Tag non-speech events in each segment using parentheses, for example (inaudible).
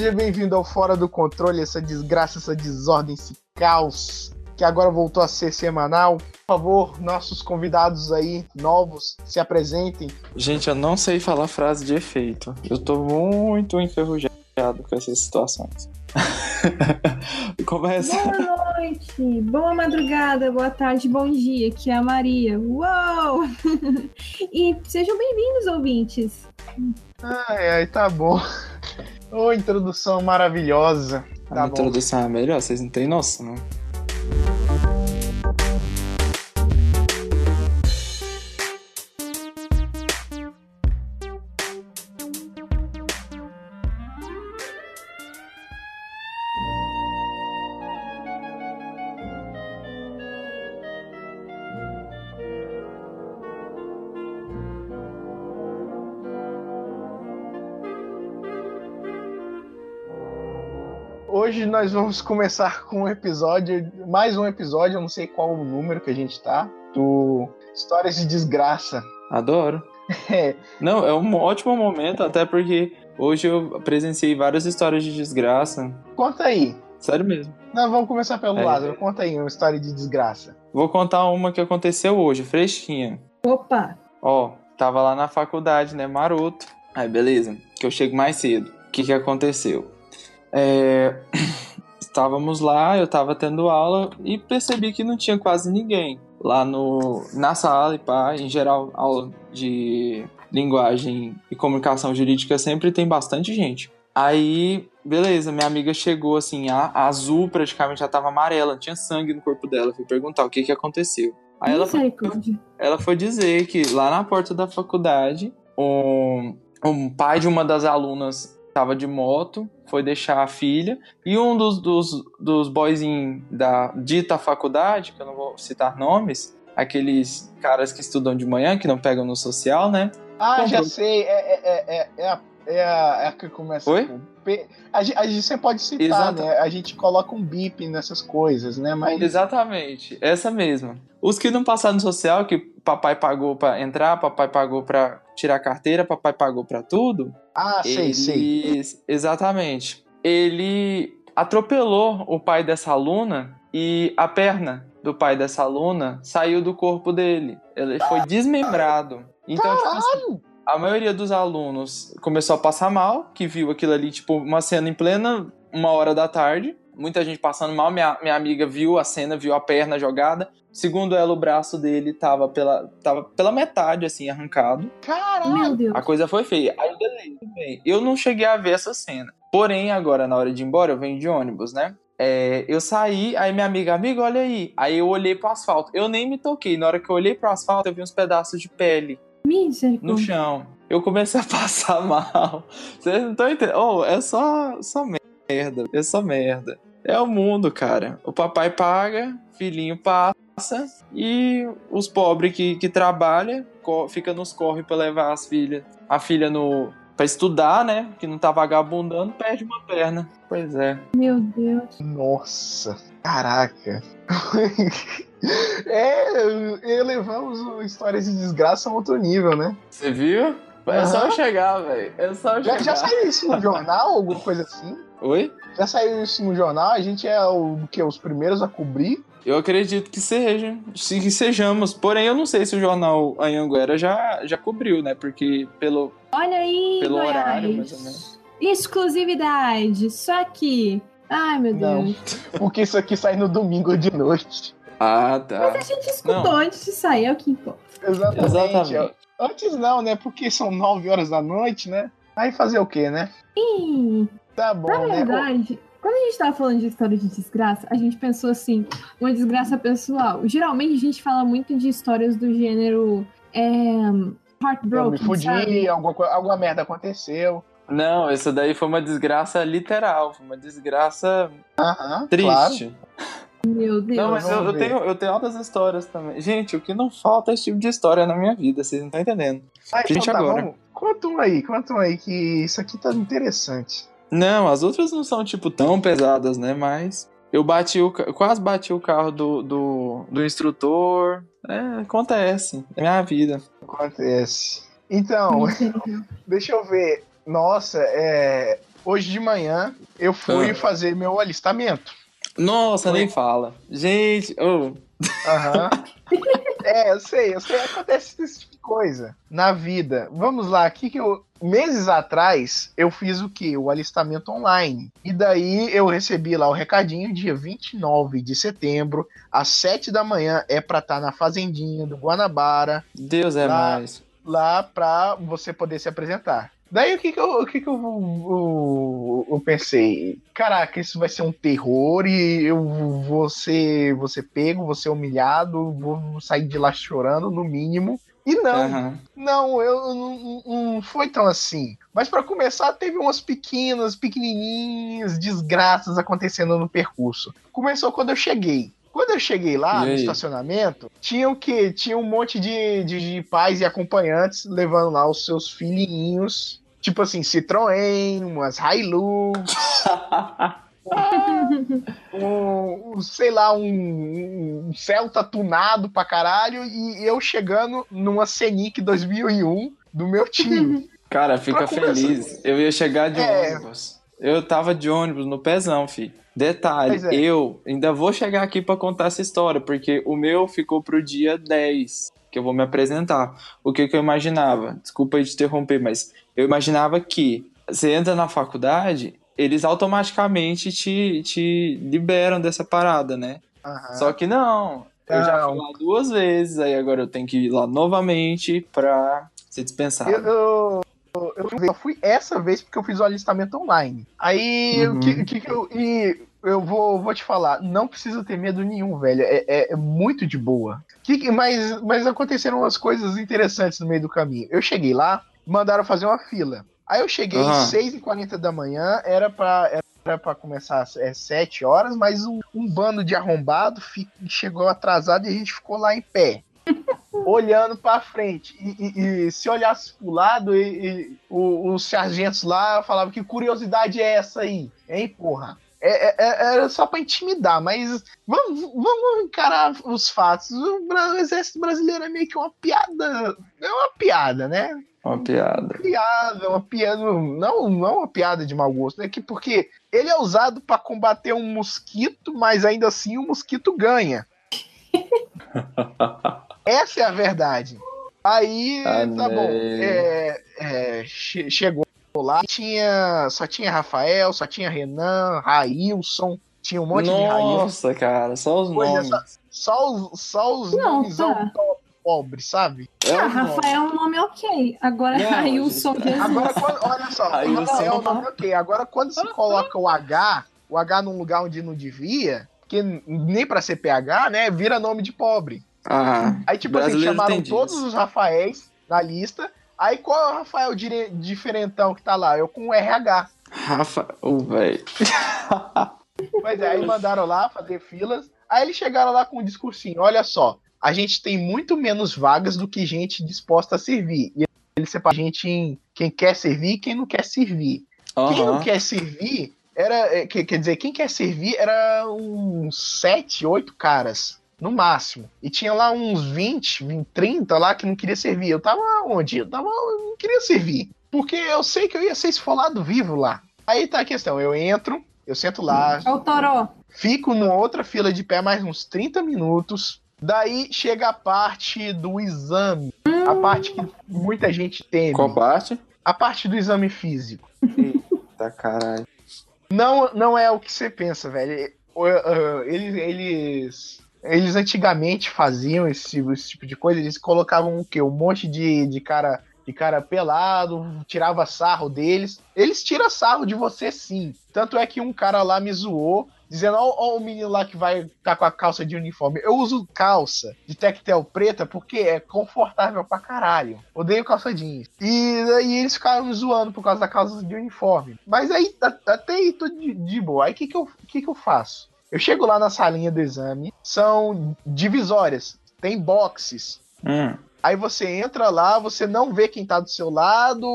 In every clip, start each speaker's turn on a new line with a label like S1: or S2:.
S1: Seja bem-vindo ao Fora do Controle, essa desgraça, essa desordem, esse caos que agora voltou a ser semanal. Por favor, nossos convidados aí, novos, se apresentem.
S2: Gente, eu não sei falar frase de efeito. Eu tô muito enferrujado com essas situações. (laughs) Começa.
S3: Boa noite, boa madrugada, boa tarde, bom dia. Aqui é a Maria. Uou! (laughs) e sejam bem-vindos, ouvintes.
S1: Ai, ai, tá bom. Ô, introdução maravilhosa. Tá
S2: a introdução é melhor, vocês não têm noção.
S1: Hoje nós vamos começar com um episódio, mais um episódio, eu não sei qual o número que a gente tá, do Histórias de Desgraça.
S2: Adoro. (laughs) É. Não, é um ótimo momento, até porque hoje eu presenciei várias histórias de desgraça.
S1: Conta aí.
S2: Sério mesmo.
S1: Não, vamos começar pelo é. Lázaro. Conta aí uma história de desgraça.
S2: Vou contar uma que aconteceu hoje, fresquinha.
S3: Opa!
S2: Ó, tava lá na faculdade, né, maroto. Aí, beleza, que eu chego mais cedo. O que que aconteceu? É, (clears throat) estávamos lá, eu estava tendo aula e percebi que não tinha quase ninguém lá no, na sala e pá, em geral, aula de linguagem e comunicação jurídica sempre tem bastante gente. Aí, beleza, minha amiga chegou assim, a, a azul praticamente já estava amarela, tinha sangue no corpo dela. Fui perguntar o que que aconteceu. Aí ela foi, ela foi dizer que lá na porta da faculdade, um, um pai de uma das alunas estava de moto, foi deixar a filha, e um dos, dos, dos boyzinhos da dita faculdade, que eu não vou citar nomes, aqueles caras que estudam de manhã, que não pegam no social, né?
S1: Ah, Comprou. já sei, é, é, é, é, a, é, a, é a que começa
S2: Oi?
S1: com. A, gente, a gente sempre pode citar, né? A gente coloca um bip nessas coisas, né? Mas...
S2: Exatamente, essa mesma. Os que não passaram no social, que papai pagou para entrar, papai pagou para tirar a carteira, papai pagou para tudo.
S1: Ah, sei, eles... sei.
S2: Exatamente. Ele atropelou o pai dessa aluna e a perna do pai dessa aluna saiu do corpo dele. Ele foi desmembrado. Então, tipo assim, a maioria dos alunos começou a passar mal, que viu aquilo ali, tipo, uma cena em plena uma hora da tarde. Muita gente passando mal. Minha, minha amiga viu a cena, viu a perna jogada. Segundo ela, o braço dele tava pela, tava pela metade, assim, arrancado.
S1: Caralho! Meu
S3: Deus.
S2: A coisa foi feia. Aí, beleza, bem. Eu não cheguei a ver essa cena. Porém, agora, na hora de ir embora, eu venho de ônibus, né? É, eu saí, aí minha amiga, amiga, olha aí. Aí eu olhei pro asfalto. Eu nem me toquei. Na hora que eu olhei pro asfalto, eu vi uns pedaços de pele no chão. Eu comecei a (laughs) passar mal. Vocês não estão entendendo? Oh, é só, só merda. É só merda. É o mundo, cara. O papai paga, filhinho passa e os pobres que, que trabalham fica nos corre para levar as filhas, a filha no para estudar, né? Que não tá vagabundando, perde uma perna. Pois é.
S3: Meu Deus.
S1: Nossa. Caraca. é, elevamos histórias de desgraça a outro nível, né?
S2: Você viu? É só eu chegar, velho. É só eu
S1: já,
S2: chegar.
S1: Já saiu isso no jornal, alguma coisa assim?
S2: Oi?
S1: Já saiu isso no jornal? A gente é o que os primeiros a cobrir?
S2: Eu acredito que seja, que sejamos. Porém, eu não sei se o jornal Anhanguera já, já cobriu, né? Porque pelo,
S3: Olha aí,
S2: pelo horário, mais ou menos.
S3: Exclusividade, só que. Ai, meu Deus. Não,
S1: porque isso aqui sai no domingo de noite.
S2: Ah, tá.
S3: Mas a gente escutou não. antes de sair, é o que importa.
S1: Exatamente. Exatamente. Antes não, né? Porque são 9 horas da noite, né? Aí fazer o quê, né?
S3: Sim.
S1: Tá bom,
S3: Na
S1: né?
S3: verdade, quando a gente tava falando de história de desgraça, a gente pensou assim, uma desgraça pessoal. Geralmente a gente fala muito de histórias do gênero é, heartbroken, Eu me
S1: fudi,
S3: sabe?
S1: alguma, alguma merda aconteceu.
S2: Não, essa daí foi uma desgraça literal, foi uma desgraça
S1: Aham,
S2: triste.
S1: Claro.
S3: Meu Deus.
S2: Não, mas eu, eu, tenho, eu tenho altas histórias também. Gente, o que não falta é esse tipo de história na minha vida, vocês não estão entendendo.
S1: Ah,
S2: Gente,
S1: então tá,
S2: agora.
S1: vamos- Conta um aí, conta um aí, que isso aqui tá interessante.
S2: Não, as outras não são, tipo, tão pesadas, né? Mas eu bati o quase bati o carro do, do, do instrutor. É, acontece. É minha vida.
S1: Acontece. Então, (laughs) deixa eu ver. Nossa, é. hoje de manhã eu fui
S2: Ah.
S1: fazer meu alistamento.
S2: Nossa,
S1: Foi.
S2: nem fala. Gente, oh,
S1: Aham. (laughs) é, eu sei, eu sei, acontece esse tipo de coisa na vida. Vamos lá, aqui que eu. Meses atrás, eu fiz o quê? O alistamento online. E daí eu recebi lá o recadinho, dia 29 de setembro, às 7 da manhã, é pra estar na Fazendinha do Guanabara,
S2: Deus é
S1: Lá-
S2: mais.
S1: lá pra você poder se apresentar. Daí o que que eu, o que que eu, eu, eu pensei? Caraca, isso vai ser um terror e eu vou ser, vou ser pego, vou ser humilhado, vou sair de lá chorando, no mínimo. E não,
S2: Aham.
S1: não, eu não, não foi tão assim. Mas pra começar, teve umas pequenas, pequenininhas desgraças acontecendo no percurso. Começou quando eu cheguei. Quando eu cheguei lá no estacionamento, tinha o quê? Tinha um monte de, de, de pais e acompanhantes levando lá os seus filhinhos. Tipo assim, Citroën, umas Hilux, (laughs) um, um, sei lá, um, um Celta tunado pra caralho. E eu chegando numa Scenic 2001 do meu tio. (laughs)
S2: Cara, fica feliz. Eu ia chegar de
S1: É.
S2: ônibus. Eu tava de ônibus no pezão, fi. Detalhe,
S1: é.
S2: eu ainda vou chegar aqui pra contar essa história, porque o meu ficou pro dia 10, que eu vou me apresentar. O que, que eu imaginava? Desculpa te interromper, mas eu imaginava que você entra na faculdade, eles automaticamente te, te liberam dessa parada, né?
S1: Aham.
S2: Só que não. Eu já fui lá duas vezes, aí agora eu tenho que ir lá novamente pra ser dispensado.
S1: Eu, eu, eu fui essa vez porque eu fiz o alistamento online. Aí, o
S2: Uhum.
S1: que, que, que eu. E eu vou, vou te falar, não precisa ter medo nenhum, velho. É, é- é muito de boa. Que, mas, mas aconteceram umas coisas interessantes no meio do caminho. Eu cheguei lá, mandaram fazer uma fila. Aí eu cheguei
S2: Aham.
S1: às 6h40 da manhã, era pra. Era pra começar às é, 7 horas, mas um, um bando de arrombado fi- chegou atrasado e a gente ficou lá em pé (laughs) olhando pra frente. E, e- e se olhasse pro lado, e, e o- os sargentos lá falavam que curiosidade é essa aí, hein, porra? É, é- é- era só pra intimidar, mas vamos, vamos encarar os fatos. O, exército brasileiro é meio que uma piada. É uma piada, né?
S2: Uma piada.
S1: Piada, uma piada. Não, não uma piada de mau gosto, é que porque ele é usado pra combater um mosquito, mas ainda assim o mosquito ganha. (laughs) Essa é a verdade. Aí,
S2: Ah,
S1: tá bom.
S2: né.
S1: É, é, che- chegou lá, tinha, só tinha Rafael, só tinha Renan, Railson, tinha um monte de Railson.
S2: Nossa, cara, só os
S1: Pois é,
S2: nomes.
S1: Só os, só os
S3: Não,
S1: nomezão
S3: tá.
S1: po- pobre, sabe?
S2: É
S3: Ah,
S2: nomes.
S3: Rafael é um nome ok. Agora,
S2: Não,
S3: Railson
S2: gente.
S3: Jesus.
S1: Agora, quando, olha só,
S2: Railson.
S1: o Rafael é um nome ok. Agora, quando se coloca o H, o H num lugar onde não devia, que nem pra ser PH, né, vira nome de pobre.
S2: Ah,
S1: Aí, tipo assim,
S2: Brasileiro
S1: chamaram todos
S2: disso.
S1: os Rafaéis na lista. Aí, qual é o Rafael dire- diferentão que tá lá? Eu com o RH.
S2: Rafa, o velho. (laughs)
S1: Pois é, aí mandaram lá fazer filas. Aí eles chegaram lá com um discursinho: olha só, a gente tem muito menos vagas do que gente disposta a servir. E eles separam a gente em quem quer servir e quem não quer servir. Quem não quer servir era. que- Quer dizer, quem quer servir era uns 7, 8 caras. No máximo. E tinha lá uns 20, 20, 30 lá que não queria servir. Eu tava onde? Eu tava. Eu não queria servir. Porque eu sei que eu ia ser esfolado vivo lá. Aí tá a questão. Eu entro, eu sento lá,
S3: É o Toró.
S1: Fico numa outra fila de pé mais uns 30 minutos. Daí chega a parte do exame. A parte que muita gente teme.
S2: Qual parte?
S1: A parte do exame físico.
S2: Tá caralho.
S1: Não, não é o que você pensa, velho. Eles, eles, eles antigamente faziam esse, esse tipo de coisa. Eles colocavam o quê? Um monte de, de cara de cara pelado, tirava sarro deles. Eles tiram sarro de você sim. Tanto é que um cara lá me zoou, dizendo: Ó, o menino lá que vai estar com a calça de uniforme. Eu uso calça de tectel preta porque é confortável pra caralho. Odeio calça jeans. E aí eles ficaram me zoando por causa da calça de uniforme. Mas aí até aí tô de, de boa. Aí o que, que, eu, que, que eu faço? Eu chego lá na salinha do exame, são divisórias, tem boxes.
S2: Hum.
S1: Aí você entra lá, você não vê quem tá do seu lado,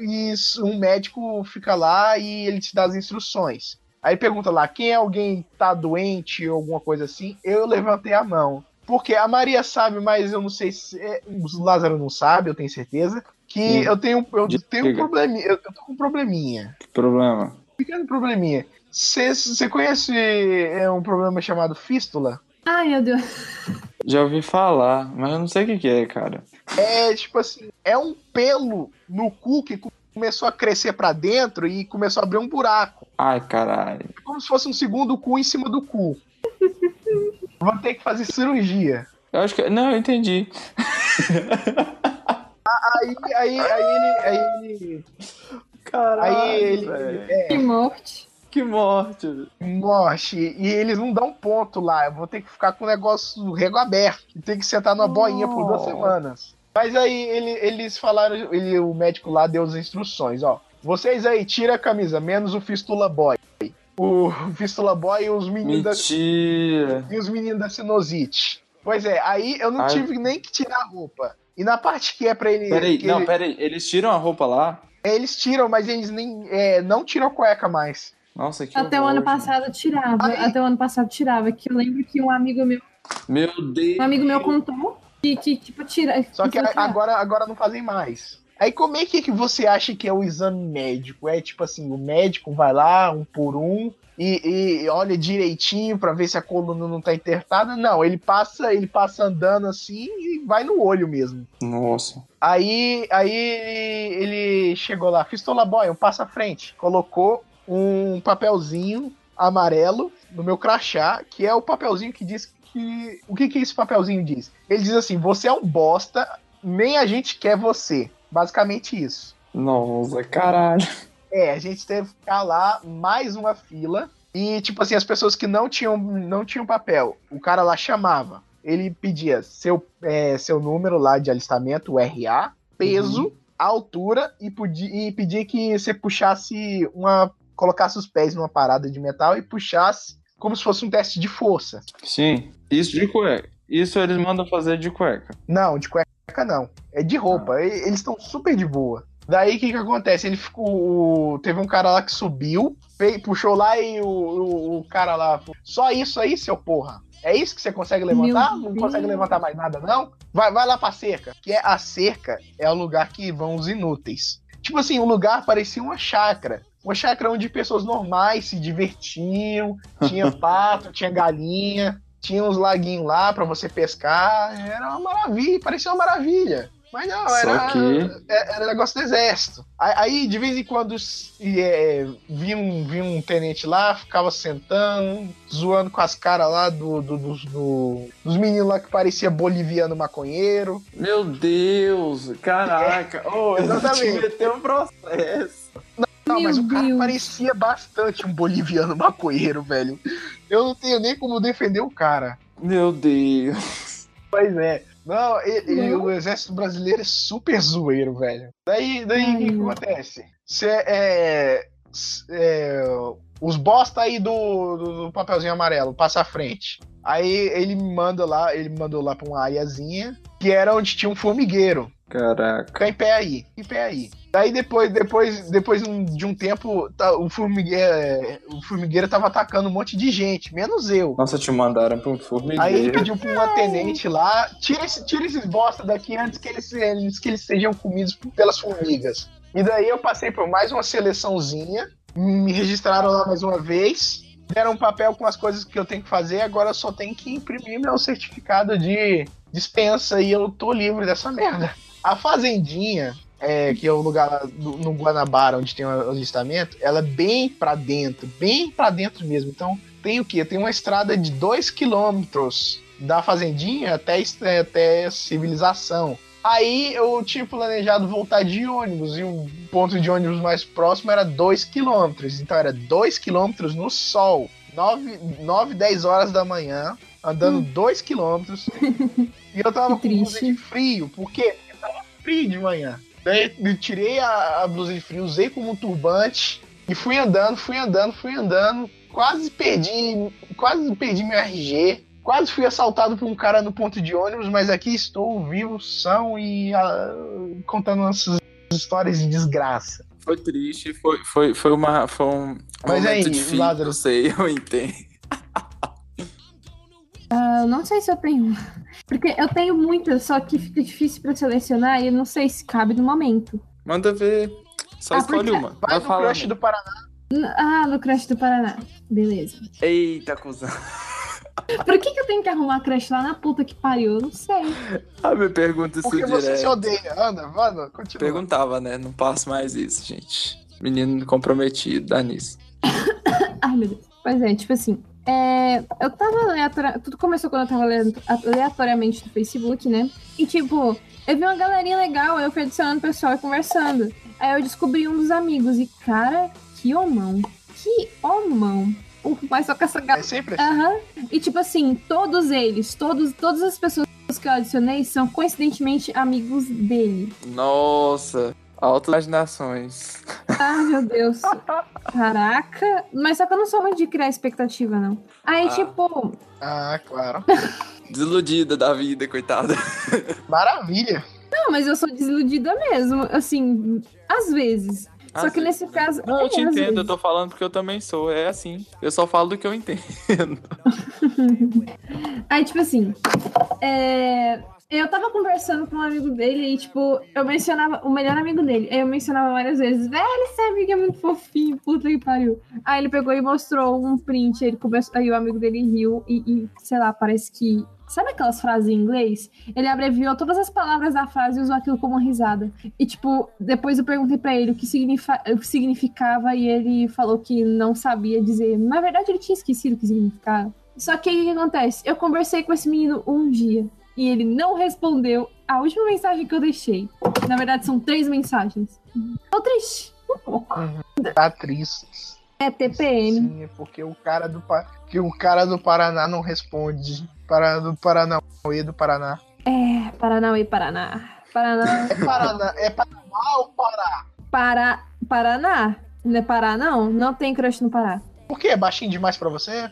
S1: e um médico fica lá e ele te dá as instruções. Aí pergunta lá, quem é alguém que tá doente ou alguma coisa assim? Eu levantei a mão. Porque a Maria sabe, mas eu não sei se. é, O Lázaro não sabe, eu tenho certeza. que
S2: Hum.
S1: eu tenho, eu
S2: Diga.
S1: tenho um probleminha. Eu, eu tô com um probleminha.
S2: Que problema?
S1: Pequeno probleminha. Você conhece é, um problema chamado fístula?
S3: Ai, meu Deus.
S2: Já ouvi falar, mas eu não sei o que, que é, cara.
S1: É tipo assim, é um pelo no cu que começou a crescer pra dentro e começou a abrir um buraco.
S2: Ai, caralho.
S1: É Como se fosse um segundo cu em cima do cu. Vou ter que fazer cirurgia.
S2: Eu acho que. Não, eu entendi.
S1: Aí, aí, aí ele. Aí ele.
S2: Caralho.
S1: Aí ele. É,
S3: Que morte.
S2: Que morte.
S1: morte. E eles não dão ponto lá. Eu vou ter que ficar com o negócio rego aberto. E ter que sentar numa boinha por duas
S2: Oh.
S1: semanas. Mas aí ele- eles falaram, ele, o médico lá deu as instruções, ó. Vocês aí, tira a camisa, menos o Fistula Boy. O (laughs) Fistula Boy e os meninos da,
S2: Mentira.
S1: e os meninos da sinusite. Pois é, aí eu não
S2: Ai.
S1: tive nem que tirar a roupa. E na parte que é pra ele.
S2: Peraí, não,
S1: ele-
S2: peraí. Eles tiram a roupa lá?
S1: Eles tiram, mas eles nem. é, não tiram a cueca mais.
S2: Nossa, que
S3: Até o
S2: horror,
S3: ano
S2: gente.
S3: passado tirava.
S1: Aí-
S3: Até o ano passado tirava. Que eu lembro que um amigo meu,
S2: Meu Deus.
S3: um amigo meu contou que, que tipo, tira.
S1: Só que agora, agora não fazem mais. Aí como é que, que você acha que é o exame médico? É tipo assim, o médico vai lá, um por um, e, e olha direitinho pra ver se a coluna não tá entertada. Não, ele passa, ele passa andando assim e vai no olho mesmo.
S2: Nossa.
S1: Aí, aí ele, ele chegou lá, Fistola Boy, um passo à frente, colocou um papelzinho amarelo no meu crachá, que é o papelzinho que diz que. O que, que esse papelzinho diz? Ele diz assim: você é um bosta, nem a gente quer você. Basicamente isso.
S2: Nossa, caralho.
S1: É, a gente teve que ficar lá mais uma fila. E, tipo assim, as pessoas que não tinham, não tinham papel, o cara lá chamava. Ele pedia seu, é, seu número lá de alistamento, o RA, peso, altura, e, podia, e pedia que você puxasse uma. Colocasse os pés numa parada de metal e puxasse como se fosse um teste de força.
S2: Sim. Isso de cueca. Isso eles mandam fazer de cueca.
S1: Não, de cueca não. É de roupa. E- Eles estão super de boa. Daí o que que acontece? Ele ficou. Teve um cara lá que subiu, puxou lá e o, o, o cara lá. Só isso aí, seu porra. É isso que você consegue levantar?
S3: Meu
S1: Não consegue levantar mais nada, não? Vai, vai lá pra cerca. Que é a cerca é o lugar que vão os inúteis. Tipo assim, o lugar parecia uma chácara. Uma chácara onde pessoas normais se divertiam. Tinha (laughs) pato, tinha galinha, tinha uns laguinhos lá pra você pescar. Era uma maravilha, parecia uma maravilha. Mas não,
S2: Só
S1: era,
S2: que-
S1: é- era negócio do exército. Aí, de vez em quando, é, vinha, um, vinha um tenente lá, ficava sentando, zoando com as caras lá do, do- dos- do- dos meninos lá que parecia boliviano maconheiro.
S2: Meu Deus, caraca. (laughs) Ô,
S1: Exatamente.
S2: meteu um processo.
S1: Não,
S3: Meu
S1: mas o cara
S3: Deus.
S1: parecia bastante um boliviano (laughs) maconheiro, velho. Eu não tenho nem como defender o cara.
S2: Meu Deus.
S1: Pois é. Não, e- e o exército brasileiro é super zoeiro, velho. Daí, daí o que, acontece? Cê, é, é, os bosta aí do, do, do papelzinho amarelo, passa à frente. Aí ele me manda lá, ele me mandou lá pra uma áreazinha, que era onde tinha um formigueiro.
S2: Caraca.
S1: Fica em pé aí, em pé aí. Daí depois, depois, depois de um tempo, tá- o, formigueiro, o formigueiro tava atacando um monte de gente, menos eu.
S2: Nossa, te mandaram pra um
S1: Aí ele
S2: formigueiro.
S1: pediu pra uma tenente lá, tira, esse, tira esses bosta daqui antes que, eles, antes que eles sejam comidos pelas formigas. E daí eu passei por mais uma seleçãozinha, me registraram lá mais uma vez, deram um papel com as coisas que eu tenho que fazer, agora eu só tenho que imprimir meu certificado de dispensa e eu tô livre dessa merda. A fazendinha, é, que é o lugar do- no Guanabara onde tem o alistamento, ela é bem pra dentro, bem pra dentro mesmo. Então tem o quê? Tem uma estrada de 2 quilômetros da fazendinha até, é, até civilização. Aí eu tinha planejado voltar de ônibus e o ponto de ônibus mais próximo era 2 quilômetros. Então era 2 quilômetros no sol, 9, 9 10 horas da manhã, andando 2 quilômetros. (laughs) E eu tava
S3: Que
S1: com
S3: triste.
S1: de frio, porque frio de manhã. Daí eu tirei a, a blusa de frio, usei como um turbante e fui andando, fui andando, fui andando. Quase perdi, quase perdi meu RG. Quase fui assaltado por um cara no ponto de ônibus, mas aqui estou vivo, são e ah, contando essas histórias de desgraça.
S2: Foi triste, foi, foi, foi, uma, foi um
S1: Mas
S2: momento
S1: aí,
S2: difícil.
S1: Lázaro-
S2: Eu sei, eu entendo.
S3: Eu não sei se eu tenho. Porque eu tenho muitas, só que fica difícil pra selecionar e eu não sei se cabe no momento.
S2: Manda ver. Só
S3: Ah,
S2: escolhe
S3: porque-
S2: uma.
S1: Vai
S2: Vai
S1: no
S2: falando.
S1: crush do Paraná.
S3: Ah, no crush do Paraná. Beleza.
S2: Eita, cuzão.
S3: Por que, que eu tenho que arrumar crush lá na puta que pariu? Eu não sei.
S2: Ah, me pergunta isso
S1: Porque você se
S2: direto.
S1: odeia. Anda, manda, continua.
S2: Perguntava, né? Não passo mais isso, gente. Menino comprometido, dá nisso. (coughs)
S3: Ai, meu Deus. Pois é, tipo assim. É, eu tava aleatória. Tudo começou quando eu tava lendo aleatoriamente no Facebook, né? E tipo, eu vi uma galerinha legal, eu fui adicionando o pessoal e conversando. Aí eu descobri um dos amigos. E, cara, que homão. Que homão. Uh, Mas só com essa
S1: É
S3: galera.
S1: sempre assim.
S3: Aham. E tipo assim, todos eles, todos, todas as pessoas que eu adicionei são coincidentemente amigos dele.
S2: Nossa, altas imaginações.
S3: Ah, meu Deus. Caraca. Mas só que eu não sou muito de criar expectativa, não. Aí,
S2: Ah.
S3: tipo,
S1: Ah, claro.
S2: Desiludida da vida, coitada.
S1: Maravilha.
S3: não, mas eu sou desiludida mesmo. Assim, às vezes. Só
S2: Às
S3: que
S2: vezes,
S3: nesse
S2: né?
S3: caso.
S2: Não, eu
S3: é,
S2: te
S3: às
S2: entendo, eu
S3: vezes.
S2: tô falando porque eu também sou. É assim. Eu só falo do que eu entendo. (laughs)
S3: Aí, tipo assim, é, eu tava conversando com um amigo dele e, tipo, eu mencionava o melhor amigo dele. Aí eu mencionava várias vezes, velho, esse amigo é muito fofinho, puta que pariu. Aí ele pegou e mostrou um print, ele começou, aí o amigo dele riu e, e, sei lá, parece que. Sabe aquelas frases em inglês? Ele abreviou todas as palavras da frase e usou aquilo como risada. E, tipo, depois eu perguntei pra ele o que, o que significava e ele falou que não sabia dizer. Na verdade, ele tinha esquecido o que significava. Só que o que acontece? Eu conversei com esse menino um dia e ele não respondeu a última mensagem que eu deixei. Na verdade, são três mensagens. Tô triste. Um pouco.
S1: Tá triste.
S3: É TPM.
S1: Sim, é porque o cara do, que o cara do Paraná não responde. Para do Paraná, e do Paraná.
S3: É, Paranauê, Paraná. Paraná.
S1: É Paraná, é Paraná ou Pará?
S3: Pará. Paraná. Não é Pará, não? Não tem crush no Pará.
S1: Por quê? É baixinho demais pra você?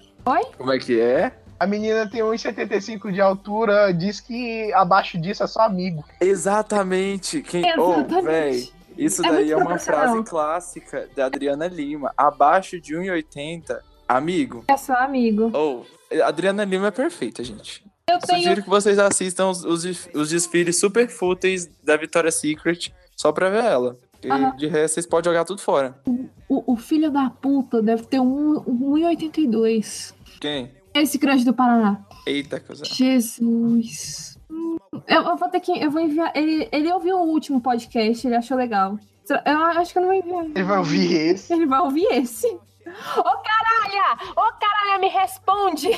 S2: Como é que é?
S1: A menina tem 1,75 de altura, diz que abaixo disso é só amigo.
S2: Exatamente. Quem... Oh,
S3: Exatamente.
S2: véi. Isso
S3: É
S2: daí é uma frase clássica da Adriana Lima. Abaixo de 1,80, amigo.
S3: É só amigo.
S2: Ou, a Adriana Lima é perfeita, gente.
S3: Eu tenho.
S2: Sugiro que vocês assistam os, os, os desfiles super fúteis da Victoria's Secret só pra ver ela. E
S3: Aham.
S2: de resto, vocês podem jogar tudo fora.
S3: O, o filho da puta deve ter um, um 1,82.
S2: Quem?
S3: Esse crush do Paraná.
S2: Eita, coisa.
S3: Jesus. Eu, eu vou ter que. Eu vou enviar. Ele, ele ouviu o último podcast, ele achou legal. Eu acho que eu não vou enviar.
S1: Ele vai ouvir esse.
S3: Ele vai ouvir esse. Ô caralho! Ô caralho, me responde!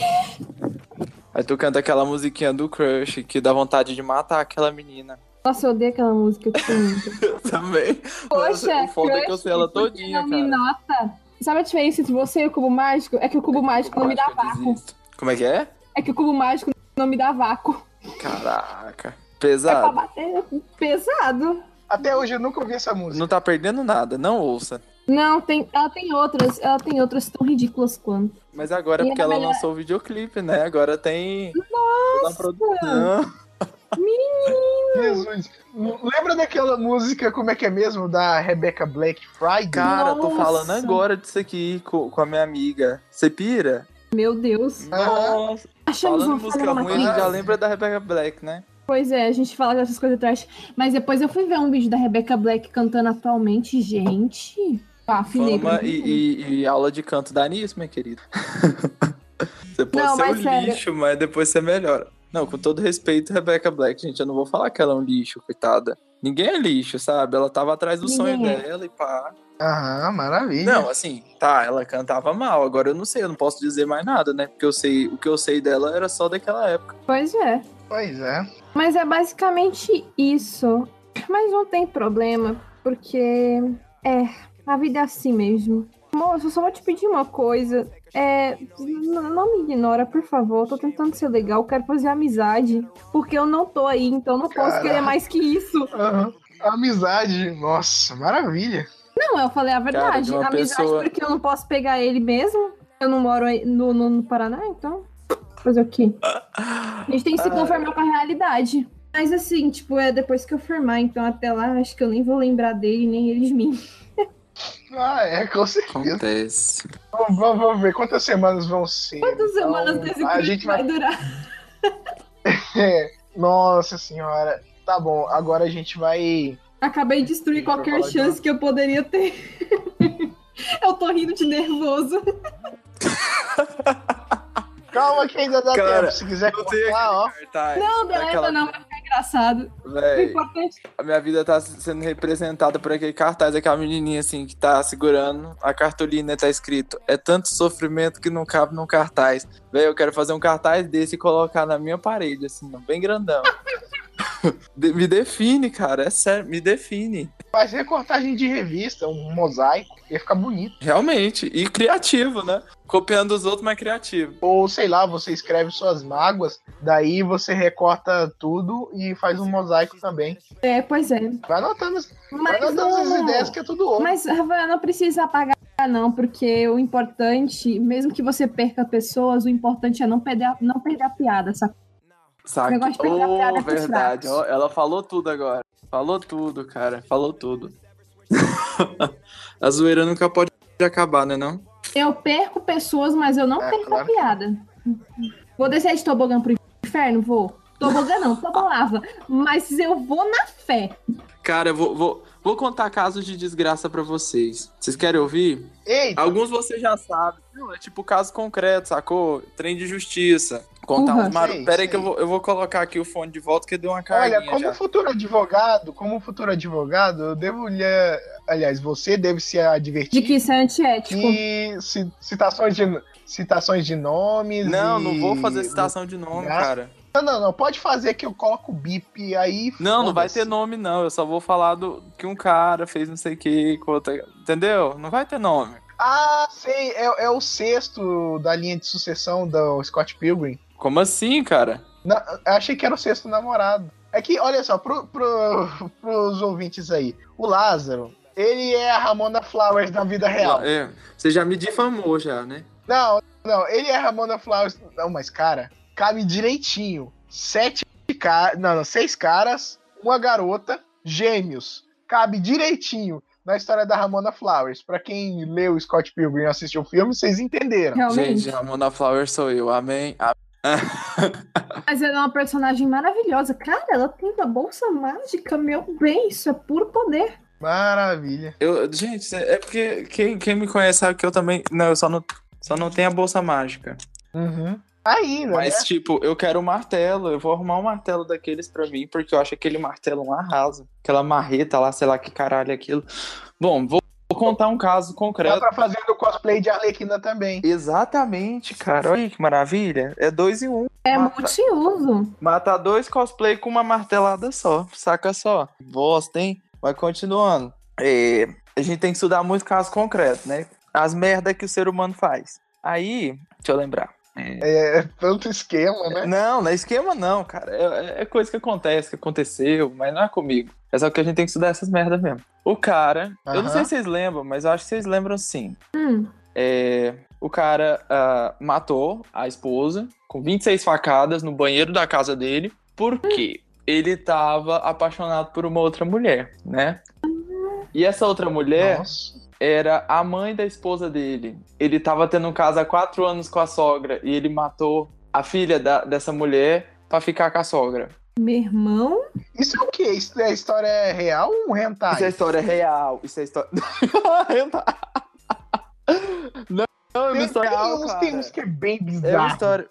S2: Aí tu canta aquela musiquinha do Crush que dá vontade de matar aquela menina.
S3: Nossa, eu odeio aquela música muito.
S2: Eu (laughs) também.
S3: Poxa,
S2: o foda é que eu
S3: crush,
S2: sei ela todinha,
S3: não me
S2: cara.
S3: nota. Sabe a diferença entre você e o cubo mágico? É que o cubo mágico não me dá vácuo.
S2: desisto. Como é que é?
S3: É que o cubo mágico não me dá vácuo.
S2: Caraca.
S3: É pra
S2: Pesado.
S3: bater pesado.
S1: Até hoje eu nunca ouvi essa música.
S2: Não tá perdendo nada, não ouça.
S3: Não, tem, ela tem outras, ela tem outras tão ridículas quanto.
S2: Mas agora é
S3: E
S2: porque ela
S3: melhor-
S2: lançou o videoclipe, né? Agora tem toda
S1: Jesus. Lembra daquela música, como é que é mesmo? Da Rebecca Black Friday?
S2: Cara, tô
S3: Nossa.
S2: falando agora disso aqui com, com a minha amiga. Você pira?
S3: Meu Deus.
S2: Nossa,
S3: Achamos
S2: falando música ruim, a gente
S3: matriz.
S2: já lembra da Rebecca Black, né?
S3: Pois é, a gente fala dessas coisas atrás. Mas depois eu fui ver um vídeo da Rebecca Black cantando atualmente. Gente. Ah,
S2: Fama e, e- e aula de canto dá nisso, minha querida. (laughs) você pode
S3: Não,
S2: ser um
S3: sério.
S2: lixo, mas depois você melhora. Não, com todo respeito, Rebecca Black, gente, eu não vou falar que ela é um lixo, coitada. Ninguém é lixo, sabe? Ela tava atrás do sonho
S3: Ninguém é.
S2: dela e pá.
S1: Aham, maravilha.
S2: Não, assim, tá, ela cantava mal. Agora eu não sei, eu não posso dizer mais nada, né? Porque eu sei, o que eu sei dela era só daquela época.
S3: Pois é.
S1: Pois é.
S3: Mas é basicamente isso. Mas não tem problema, porque é, a vida é assim mesmo. Moço, eu só vou te pedir uma coisa. É, não me ignora, por favor. Eu tô tentando ser legal, eu quero fazer amizade. Porque eu não tô aí, então eu não posso
S1: Caraca.
S3: querer mais que isso.
S1: Aham. Amizade, nossa, maravilha.
S3: Não, eu falei a verdade.
S2: de uma
S3: amizade
S2: pessoa-
S3: porque eu não posso pegar ele mesmo. Eu não moro aí no, no, no Paraná, então. Fazer o quê? A gente tem que se conformar com a realidade. Mas assim, tipo, é depois que eu formar, então até lá acho que eu nem vou lembrar dele, nem ele de mim.
S1: Ah, é, com certeza.
S2: Acontece.
S1: Vamos, vamos- vamos ver quantas semanas vão ser.
S3: Quantas
S1: Então,
S3: semanas desse
S1: a
S3: grupo
S1: gente
S3: vai
S1: vai,
S3: durar? (laughs)
S1: É, nossa senhora. Tá bom, agora a gente vai.
S3: Acabei de destruir qualquer
S1: falar de
S3: chance que eu poderia ter. (laughs) eu tô rindo de nervoso.
S1: Calma que ainda dá
S2: Cara,
S1: tempo. Se quiser cortar, ó.
S3: Não, beleza,
S2: daquela-
S3: não, vai ficar engraçado.
S2: Véi, a minha vida tá sendo representada por aquele cartaz, aquela menininha assim que tá segurando a cartolina e tá escrito: É tanto sofrimento que não cabe num cartaz. Véi, eu quero fazer um cartaz desse e colocar na minha parede, assim, bem grandão. (laughs) (laughs) Me define, cara, é sério, me define.
S1: Faz recortagem de revista, um mosaico. Ia ficar bonito.
S2: Realmente, e criativo, né? Copiando os outros, mas criativo.
S1: Ou sei lá, você escreve suas mágoas, daí você recorta tudo e faz um mosaico também.
S3: é, pois é.
S1: Vai anotando, vai anotando essas
S3: não-
S1: ideias que é tudo ouro.
S3: mas Rafael, não precisa apagar, não, porque o importante, mesmo que você perca pessoas, o importante é não perder, a- não perder a piada, sabe?
S2: Saca? Oh, verdade. Ó, ela falou tudo agora. Falou tudo, cara. Falou tudo. (laughs) a zoeira nunca pode acabar, né não?
S3: Eu perco pessoas, mas eu não
S1: É,
S3: perco
S1: claro
S3: a piada. Vou descer de tobogã pro inferno? Vou. Tobogã não, lava. Mas eu vou na fé.
S2: Cara, eu vou, vou, vou contar casos de desgraça pra vocês. Vocês querem ouvir?
S1: Ei,
S2: Alguns você já sabe. Não, é tipo caso concreto, sacou? Trem de justiça. Contar
S3: Uhum.
S2: uns Pera aí
S1: sei.
S2: que eu vou, eu vou colocar aqui o fone de volta que deu uma
S1: olha,
S2: carguinha
S1: como
S2: já.
S1: futuro advogado, como futuro advogado, eu devo lhe. Aliás, você deve se
S3: De
S1: advertir
S3: que isso é antiético.
S1: ci- citações de, citações de nomes.
S2: Não,
S1: e-
S2: não vou fazer citação de nome,
S1: Graça.
S2: cara.
S1: Não, não, não. Pode fazer que eu coloco o bip aí.
S2: Não, não vai ter nome, não. Eu só vou falar do que um cara fez não sei o que, com outra... entendeu? Não vai ter nome.
S1: Ah, sei. É, é o sexto da linha de sucessão do Scott Pilgrim.
S2: Como assim, cara?
S1: Não, eu achei que era o sexto namorado. É que, olha só, pro, pro, (laughs) pros ouvintes aí. O Lázaro, ele é a Ramona Flowers da vida real.
S2: É, você já me difamou já, né?
S1: Não, não, ele é a Ramona Flowers. Não, mas, cara, cabe direitinho. Sete caras. Não, não, seis caras, uma garota, gêmeos. Cabe direitinho na história da Ramona Flowers. Pra quem leu Scott Pilgrim e assistiu o filme, vocês entenderam.
S3: Realmente.
S2: Gente, Ramona Flower sou eu, amém. amém. (laughs)
S3: Mas ela é uma personagem maravilhosa. Cara, ela tem uma bolsa mágica, meu bem. Isso é puro poder.
S1: Maravilha.
S2: Eu, gente, é porque quem, quem me conhece sabe que eu também. Não, eu só não, só não tenho a bolsa mágica.
S1: Uhum. Ainda,
S2: Mas,
S1: né?
S2: tipo, eu quero um martelo. Eu vou arrumar um martelo daqueles pra mim, porque eu acho aquele martelo um arraso. Aquela marreta lá, sei lá que caralho é aquilo. Bom, vou, vou contar um caso
S1: Dá
S2: concreto.
S1: pra fazer no cosplay de Arlequina também.
S2: Exatamente, cara. Olha que maravilha. É dois em um.
S3: É
S2: Mata-
S3: multiuso.
S2: Matar dois cosplay com uma martelada só. Saca só. Bosta, hein? Vai continuando. É, a gente tem que estudar muito caso concreto, né? As merdas que o ser humano faz. Aí, deixa eu lembrar.
S1: É tanto esquema, né?
S2: Não, não é esquema não, cara. É, é coisa que acontece, que aconteceu, mas não é comigo. É só que a gente tem que estudar essas merdas mesmo. O cara, eu não sei se vocês lembram, mas eu acho que vocês lembram sim.
S3: Hum,
S2: É, o cara ah, matou a esposa com 26 facadas no banheiro da casa dele. Por quê? Ele tava apaixonado por uma outra mulher, né? E essa outra mulher
S1: Nossa.
S2: Era a mãe da esposa dele. Ele tava tendo um caso há quatro anos com a sogra e ele matou a filha da- dessa mulher pra ficar com a sogra.
S3: meu irmão.
S1: Isso é o quê? Isso é história real ou um hentai?
S2: Isso é história real. Isso é história. (laughs) não, não, é uma
S1: tem,
S2: história
S1: tem
S2: real,
S1: uns,
S2: cara.
S1: tem uns que é bem
S2: É uma
S1: bizarro.
S2: história.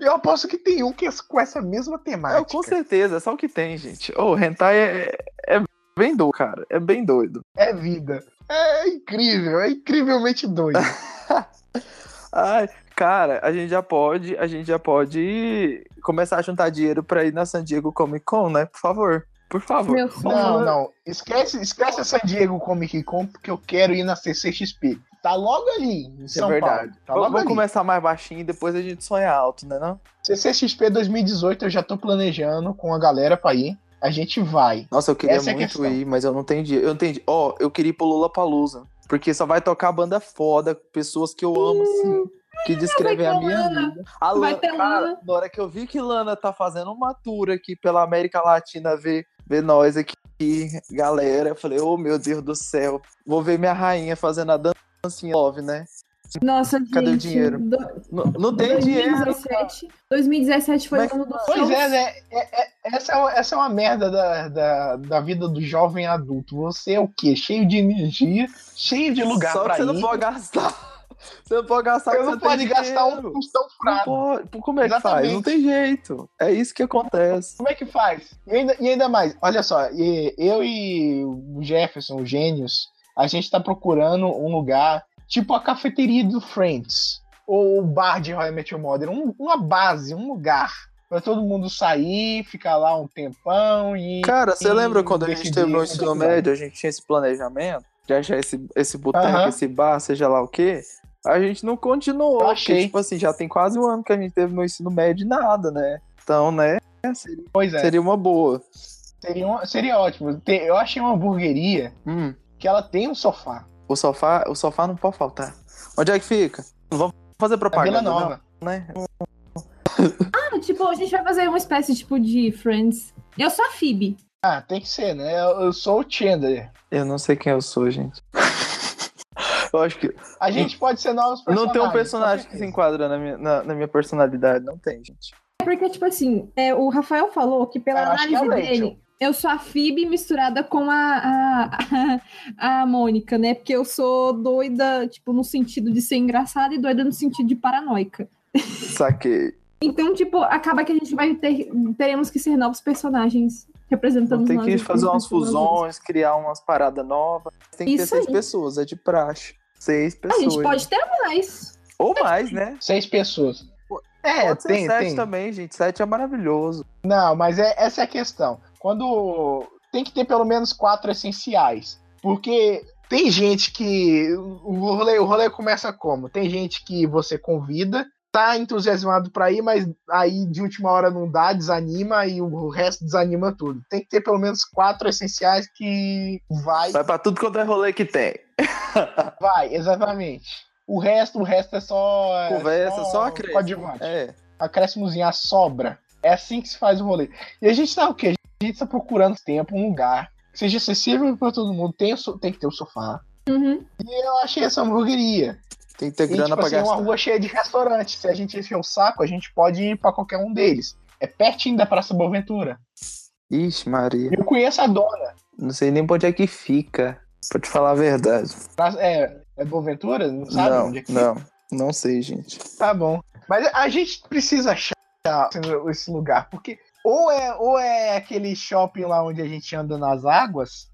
S1: Eu aposto que tem um que é com essa mesma temática.
S2: É, com certeza, é só o que tem, gente. O hentai é, é bem doido, cara. É bem doido.
S1: É vida. É incrível, é incrivelmente doido. (laughs)
S2: Ai, cara, a gente já pode, a gente já pode começar a juntar dinheiro pra ir na San Diego Comic Con, né? Por favor. Por favor.
S3: Meu.
S1: Não, não. Esquece, esquece a San Diego Comic Con, porque eu quero ir na CCXP. Tá logo ali, em
S2: é
S1: São
S2: verdade.
S1: Paulo. Tá logo
S2: vamos
S1: ali.
S2: começar mais baixinho e depois a gente sonha alto, né não?
S1: CCXP 2018 eu já tô planejando com a galera pra ir. A gente vai.
S2: Nossa, eu queria
S1: Essa é
S2: muito
S1: questão.
S2: ir, mas eu não dinheiro. Eu dinheiro. Ó, eu queria ir pro Lula Palusa. Porque só vai tocar banda foda, pessoas que eu amo, assim, que descrevem a minha
S3: Lana.
S2: vida. A
S3: Vai
S2: Lana,
S3: ter
S2: cara,
S3: Lana.
S2: na hora que eu vi que Lana tá fazendo uma tour aqui pela América Latina, ver, ver nós aqui, galera, eu falei, oh meu Deus do céu, vou ver minha rainha fazendo a dancinha love, né?
S3: Nossa,
S2: Cadê o
S3: gente,
S2: dinheiro?
S3: do-
S2: Não, não tem dinheiro.
S3: 2017, 2017 foi
S2: Mas-
S3: o ano do
S1: Pois é, né? É- é- essa, é, uma- essa é uma merda da, da, da vida do jovem adulto. Você é o quê? Cheio de energia, cheio de lugar
S2: Só
S1: pra
S2: que você
S1: ir.
S2: não pode gastar. (laughs) Você não pode gastar
S1: Você não pode gastar um
S2: dinheiro.
S1: tostão
S2: Não
S1: furado.
S2: pode. Como é que faz?
S1: Exatamente.
S2: Não tem jeito. É isso que acontece.
S1: Como é que faz? E ainda, e ainda mais, olha só, eu e o Jefferson, o Gênios, a gente tá procurando um lugar, tipo a cafeteria do Friends, ou o bar de Roy Met Your Mother, um- uma base, um lugar, pra todo mundo sair, ficar lá um tempão e...
S2: Cara, você lembra quando a gente terminou o ensino médio, a gente tinha esse planejamento de achar esse, esse boteco,
S1: Aham.
S2: esse bar, seja lá o quê? A gente não continuou.
S1: Eu
S2: porque,
S1: achei.
S2: tipo assim, já tem quase um ano que a gente teve no ensino médio e nada, né? Então, né? Seria,
S1: Pois é,
S2: seria uma boa.
S1: seria, uma- seria ótimo. Eu achei uma hamburgueria
S2: Hum,
S1: que ela tem um sofá,
S2: o sofá, o sofá não pode faltar. Onde é que fica? Não vamos fazer
S1: Vila
S2: propaganda,
S1: Nova.
S2: não, né? (laughs)
S3: Ah, tipo, a gente vai fazer uma espécie tipo de Friends. Eu sou a Phoebe.
S1: Ah, tem que ser, né? Eu, eu sou o Chandler.
S2: Eu não sei quem eu sou, gente. (laughs) eu acho que
S1: A gente pode ser novos personagens.
S2: não tem um personagem que se enquadra na minha, na, na minha personalidade. Não tem, gente.
S3: É Porque, tipo assim, é, o Rafael falou que pela
S1: Eu acho que é
S3: análise dele, eu sou a Phoebe misturada com a, a, a Mônica, né? Porque eu sou doida, tipo, no sentido de ser engraçada e doida no sentido de paranoica.
S2: Saquei.
S3: Então, tipo, acaba que a gente vai ter, teremos que ser novos personagens representando
S2: ter
S3: nós
S2: que fazer umas fusões, criar umas paradas novas. Tem que ter
S3: Isso
S2: seis
S3: aí.
S2: pessoas, é de praxe. Seis
S3: A
S2: pessoas.
S3: gente pode ter mais.
S2: Ou mais, né?
S1: Seis pessoas. É,
S2: Pode ser
S1: tem,
S2: sete
S1: tem.
S2: também, gente. Sete é maravilhoso.
S1: Não, mas é, essa é a questão. Quando tem que ter pelo menos quatro essenciais. Porque tem gente que. O rolê, o rolê começa como? Tem gente que você convida, tá entusiasmado pra ir, mas aí de última hora não dá, desanima e o resto desanima tudo. Tem que ter pelo menos quatro essenciais que vai.
S2: Vai pra tudo quanto é rolê que tem. (laughs)
S1: Vai, exatamente. O resto, o resto é só. é
S2: Conversa, só acréscimo.
S1: coadjuvante.
S2: É.
S1: acréscimozinho, a sobra. É assim que se faz o rolê. E a gente tá o quê? A gente tá procurando tempo, um lugar que seja acessível pra todo mundo. Tem, tem que ter o sofá.
S3: Uhum.
S1: E eu achei essa hamburgueria.
S2: Tem que ter
S1: E,
S2: grana
S1: tipo
S2: pra
S1: assim,
S2: gastar.
S1: uma rua cheia de restaurantes. Se a gente encher o saco, a gente pode ir pra qualquer um deles. É pertinho da Praça Boaventura.
S2: Ixi, Maria.
S1: Eu conheço a dona.
S2: Não sei nem pra onde é que fica. Pra te falar a verdade.
S1: É, é Boaventura? Não sabe
S2: não,
S1: onde é que fica?
S2: não. Não sei, gente.
S1: Tá bom. Mas a gente precisa achar esse lugar, porque ou é, ou é aquele shopping lá onde a gente anda nas águas,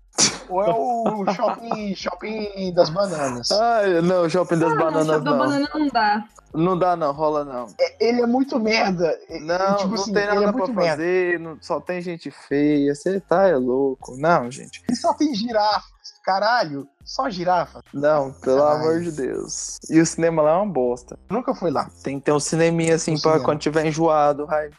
S1: ou é o (laughs) shopping, shopping das bananas.
S2: Ai, não, shopping das
S3: Ah, não,
S2: bananas
S3: shopping da
S2: não.
S3: banana não dá.
S2: Não dá, não, rola não.
S1: Ele é muito merda.
S2: Não,
S1: tipo
S2: não
S1: assim,
S2: tem
S1: é
S2: nada pra
S1: muito merda.
S2: fazer, não- só tem gente feia, você tá é louco. Não, gente.
S1: E só tem girafas. Caralho, só girafa.
S2: Não, pelo
S1: Ai.
S2: amor de Deus. E o cinema lá é uma bosta.
S1: Nunca fui lá.
S2: Tem que ter um cineminha assim
S1: No
S2: pra
S1: cinema.
S2: quando tiver enjoado, vai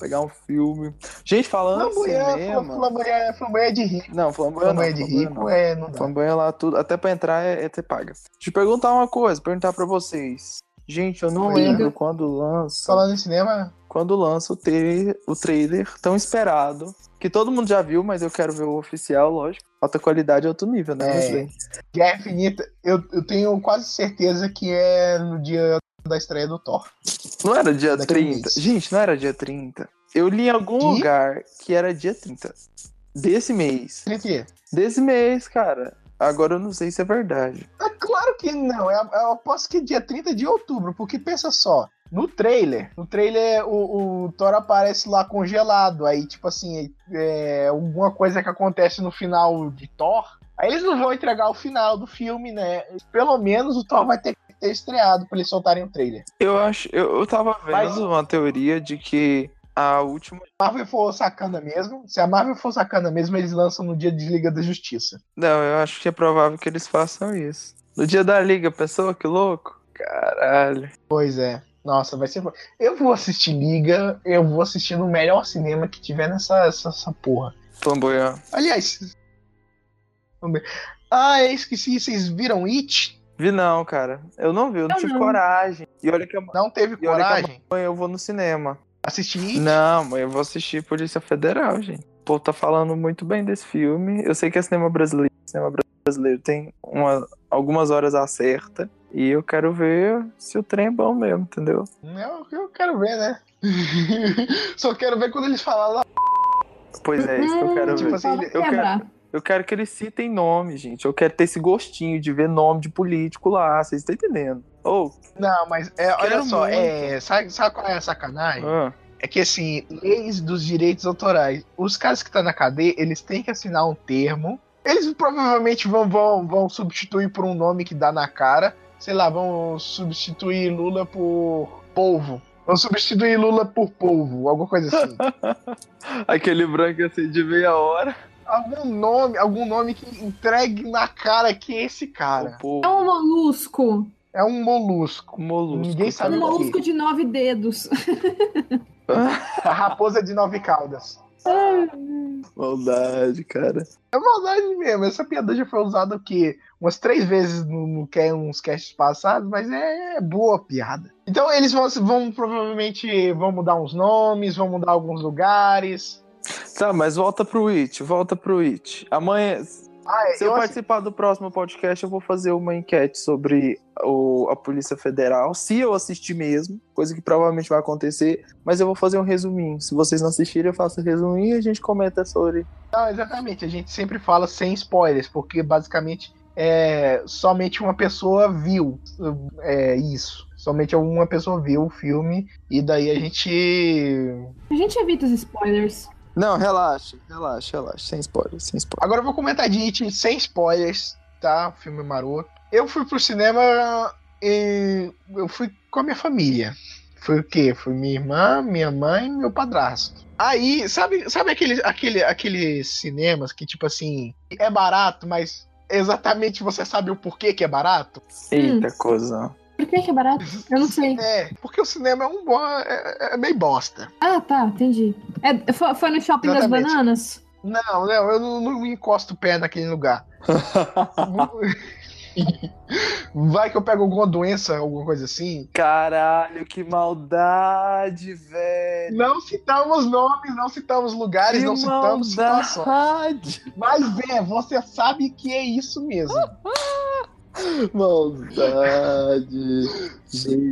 S2: pegar um filme. Gente, falando em
S1: Flamboyant,
S2: cinema.
S1: flamboyant, flamboyant de rico.
S2: Não, flamboyant não.
S1: Flamboyant de rico
S2: não.
S1: é. Não.
S2: Flamboyant lá tudo, até pra entrar é, é você paga. Deixa eu perguntar uma coisa, perguntar pra vocês. Gente, eu não lembro quando lança.
S1: Falando em cinema,
S2: quando lança o, tra- o trailer tão esperado, que todo mundo já viu, mas eu quero ver o oficial, lógico. Alta qualidade, alto nível, né?
S1: É. Guerra Infinita, eu, eu tenho quase certeza que é no dia da estreia do Thor.
S2: Não era dia
S1: Daqui a um
S2: 30.
S1: mês.
S2: Gente, não era dia 30. Eu li em algum lugar que era dia 30. Desse mês.
S1: 30.
S2: Desse mês, cara. Agora eu não sei se é verdade.
S1: É claro que não. Eu, eu aposto que é dia 30 de outubro, porque pensa só. No trailer, no trailer o, o Thor aparece lá congelado. Aí, tipo assim, é, alguma coisa que acontece no final de Thor. Aí eles não vão entregar o final do filme, né? Pelo menos o Thor vai ter ter estreado pra eles soltarem o trailer.
S2: Eu acho. Eu, eu tava vendo
S1: Mas-
S2: uma teoria de que a última.
S1: Se a Marvel for sacana mesmo, se a Marvel for sacana mesmo, eles lançam no dia de Liga da Justiça.
S2: Não, eu acho que é provável que eles façam isso. No dia da liga, pessoa, que louco? Caralho.
S1: Pois é. Nossa, vai ser. Eu vou assistir Liga, eu vou assistir no melhor cinema que tiver nessa essa, essa porra.
S2: Flamboyant.
S1: Aliás. Ah, eu esqueci, vocês viram It?
S2: Vi não, cara. Eu não vi, eu não
S3: Eu
S2: tive
S3: não.
S2: coragem. E olha que a
S1: Não teve
S2: E olha que
S1: coragem?
S2: amanhã eu vou no cinema.
S1: Assistir?
S2: Não, mas eu vou assistir Polícia Federal, gente. O povo tá falando muito bem desse filme. Eu sei que é cinema brasileiro. Cinema brasileiro tem uma, algumas horas acerta. E eu quero ver se o trem é bom mesmo, entendeu?
S1: Eu, eu quero ver, né? (laughs) Só quero ver quando eles falarem lá.
S2: Pois é, isso que eu quero
S1: Tipo
S2: ver.
S1: assim,
S3: Fala
S1: eu
S2: quero-
S3: quebrar.
S2: Eu quero que eles citem nome, gente. Eu quero ter esse gostinho de ver nome de político lá. Vocês estão entendendo? Ou,
S1: Não, mas é, olha só,
S2: muito.
S1: é, sabe, sabe qual é a sacanagem?
S2: ah,
S1: É que assim, leis dos direitos autorais. Os caras que estão na cadeia, eles têm que assinar um termo. Eles provavelmente vão, vão, vão substituir por um nome que dá na cara. Sei lá, vão substituir Lula por polvo. Vão substituir Lula por polvo, alguma coisa assim. (laughs)
S2: aquele branco assim de meia hora.
S1: Algum nome, algum nome que entregue na cara que é esse cara.
S3: É um molusco.
S1: É um molusco.
S2: molusco.
S1: Ninguém sabe
S3: Um
S1: quê?
S3: molusco de nove dedos. (laughs)
S1: A raposa de nove caudas.
S2: Maldade, cara.
S1: É maldade mesmo. Essa piada já foi usada o quê? Umas três vezes no, no que uns casts passados, mas é boa piada. Então eles vão, vão provavelmente vão mudar uns nomes, vão mudar alguns lugares.
S2: Tá, mas volta pro It, volta pro It. Amanhã,
S1: Ah,
S2: se eu,
S1: eu
S2: participar do próximo podcast, eu vou fazer uma enquete sobre o- a Polícia Federal. Se eu assistir mesmo, coisa que provavelmente vai acontecer, mas eu vou fazer um resuminho. Se vocês não assistirem, eu faço um resuminho e a gente comenta sobre.
S1: Não, exatamente. A gente sempre fala sem spoilers, porque basicamente é, somente uma pessoa viu é, isso. Somente uma pessoa viu o filme e daí a gente.
S3: A gente evita os spoilers.
S2: Não, relaxa, relaxa, relaxa. Sem spoiler, sem spoiler.
S1: Agora eu vou comentar de It sem spoilers, tá? Filme maroto. Eu fui pro cinema e eu fui com a minha família. Foi o quê? Foi minha irmã, minha mãe e meu padrasto. Aí, sabe, sabe aquele, aquele, aqueles cinemas que, tipo assim, é barato, mas exatamente você sabe o porquê que é barato?
S2: Eita, coisa.
S3: Por que que é barato? Eu não sei.
S1: É, porque o cinema é um bom. É, é meio bosta.
S3: Ah, tá, entendi. É, foi, foi no shopping
S1: Exatamente.
S3: das bananas?
S1: Não, não, eu não, não encosto o pé naquele lugar. (laughs) Vai que eu pego alguma doença, alguma coisa assim.
S2: Caralho, que maldade, velho.
S1: Não citamos nomes, não citamos lugares,
S2: Que
S1: não citamos situações.
S2: maldade.
S1: Mas é, você sabe que é isso mesmo. (laughs) (laughs)
S2: Maldade.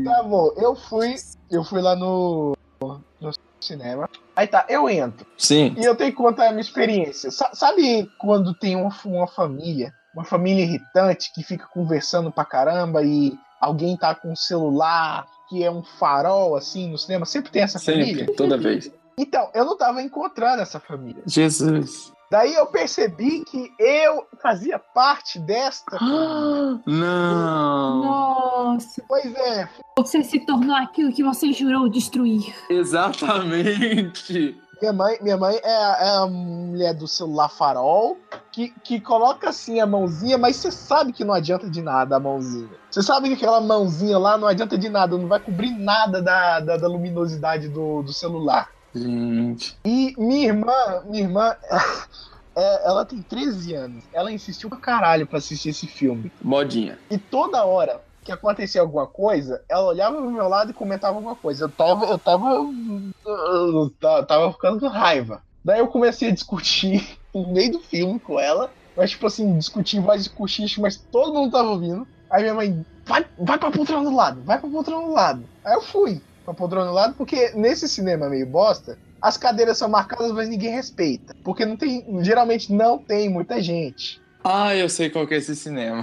S1: Tá bom, eu fui, eu fui lá no, no cinema. Aí tá, eu entro.
S2: Sim.
S1: E eu tenho que contar a minha experiência. Sa- sabe quando tem uma, uma família, uma família irritante que fica conversando pra caramba e alguém tá com um celular que é um farol assim no cinema? Sempre tem essa família?
S2: Sempre, toda vez.
S1: Então, eu não tava encontrando essa família.
S2: Jesus.
S1: Daí eu percebi que eu fazia parte desta. (gasps)
S2: Não.
S3: Nossa,
S1: Pois é,
S3: você se tornou aquilo que você jurou destruir.
S2: Exatamente.
S1: minha mãe, minha mãe é, a, é a mulher do celular farol que, que coloca assim a mãozinha, mas você sabe que não adianta de nada a mãozinha. Você sabe que aquela mãozinha lá não adianta de nada, não vai cobrir nada da, da, da luminosidade do, do celular.
S2: Gente.
S1: E minha irmã, minha irmã, (laughs) é, ela tem 13 anos. Ela insistiu pra caralho pra assistir esse filme.
S2: Modinha.
S1: E toda hora que acontecia alguma coisa, ela olhava pro meu lado e comentava alguma coisa. Eu tava. Eu tava. Eu tava, ficando com raiva. Daí eu comecei a discutir (laughs) no meio do filme com ela. Mas, tipo assim, discutir voz de cochicho, mas todo mundo tava ouvindo. Aí minha mãe, vai, vai pra poltrona do lado, vai pra poltrona do lado. Aí eu fui pra poltrona do lado, porque nesse cinema meio bosta, as cadeiras são marcadas, mas ninguém respeita. Porque não tem. Geralmente não tem muita gente.
S2: Ah, eu sei qual que é esse cinema.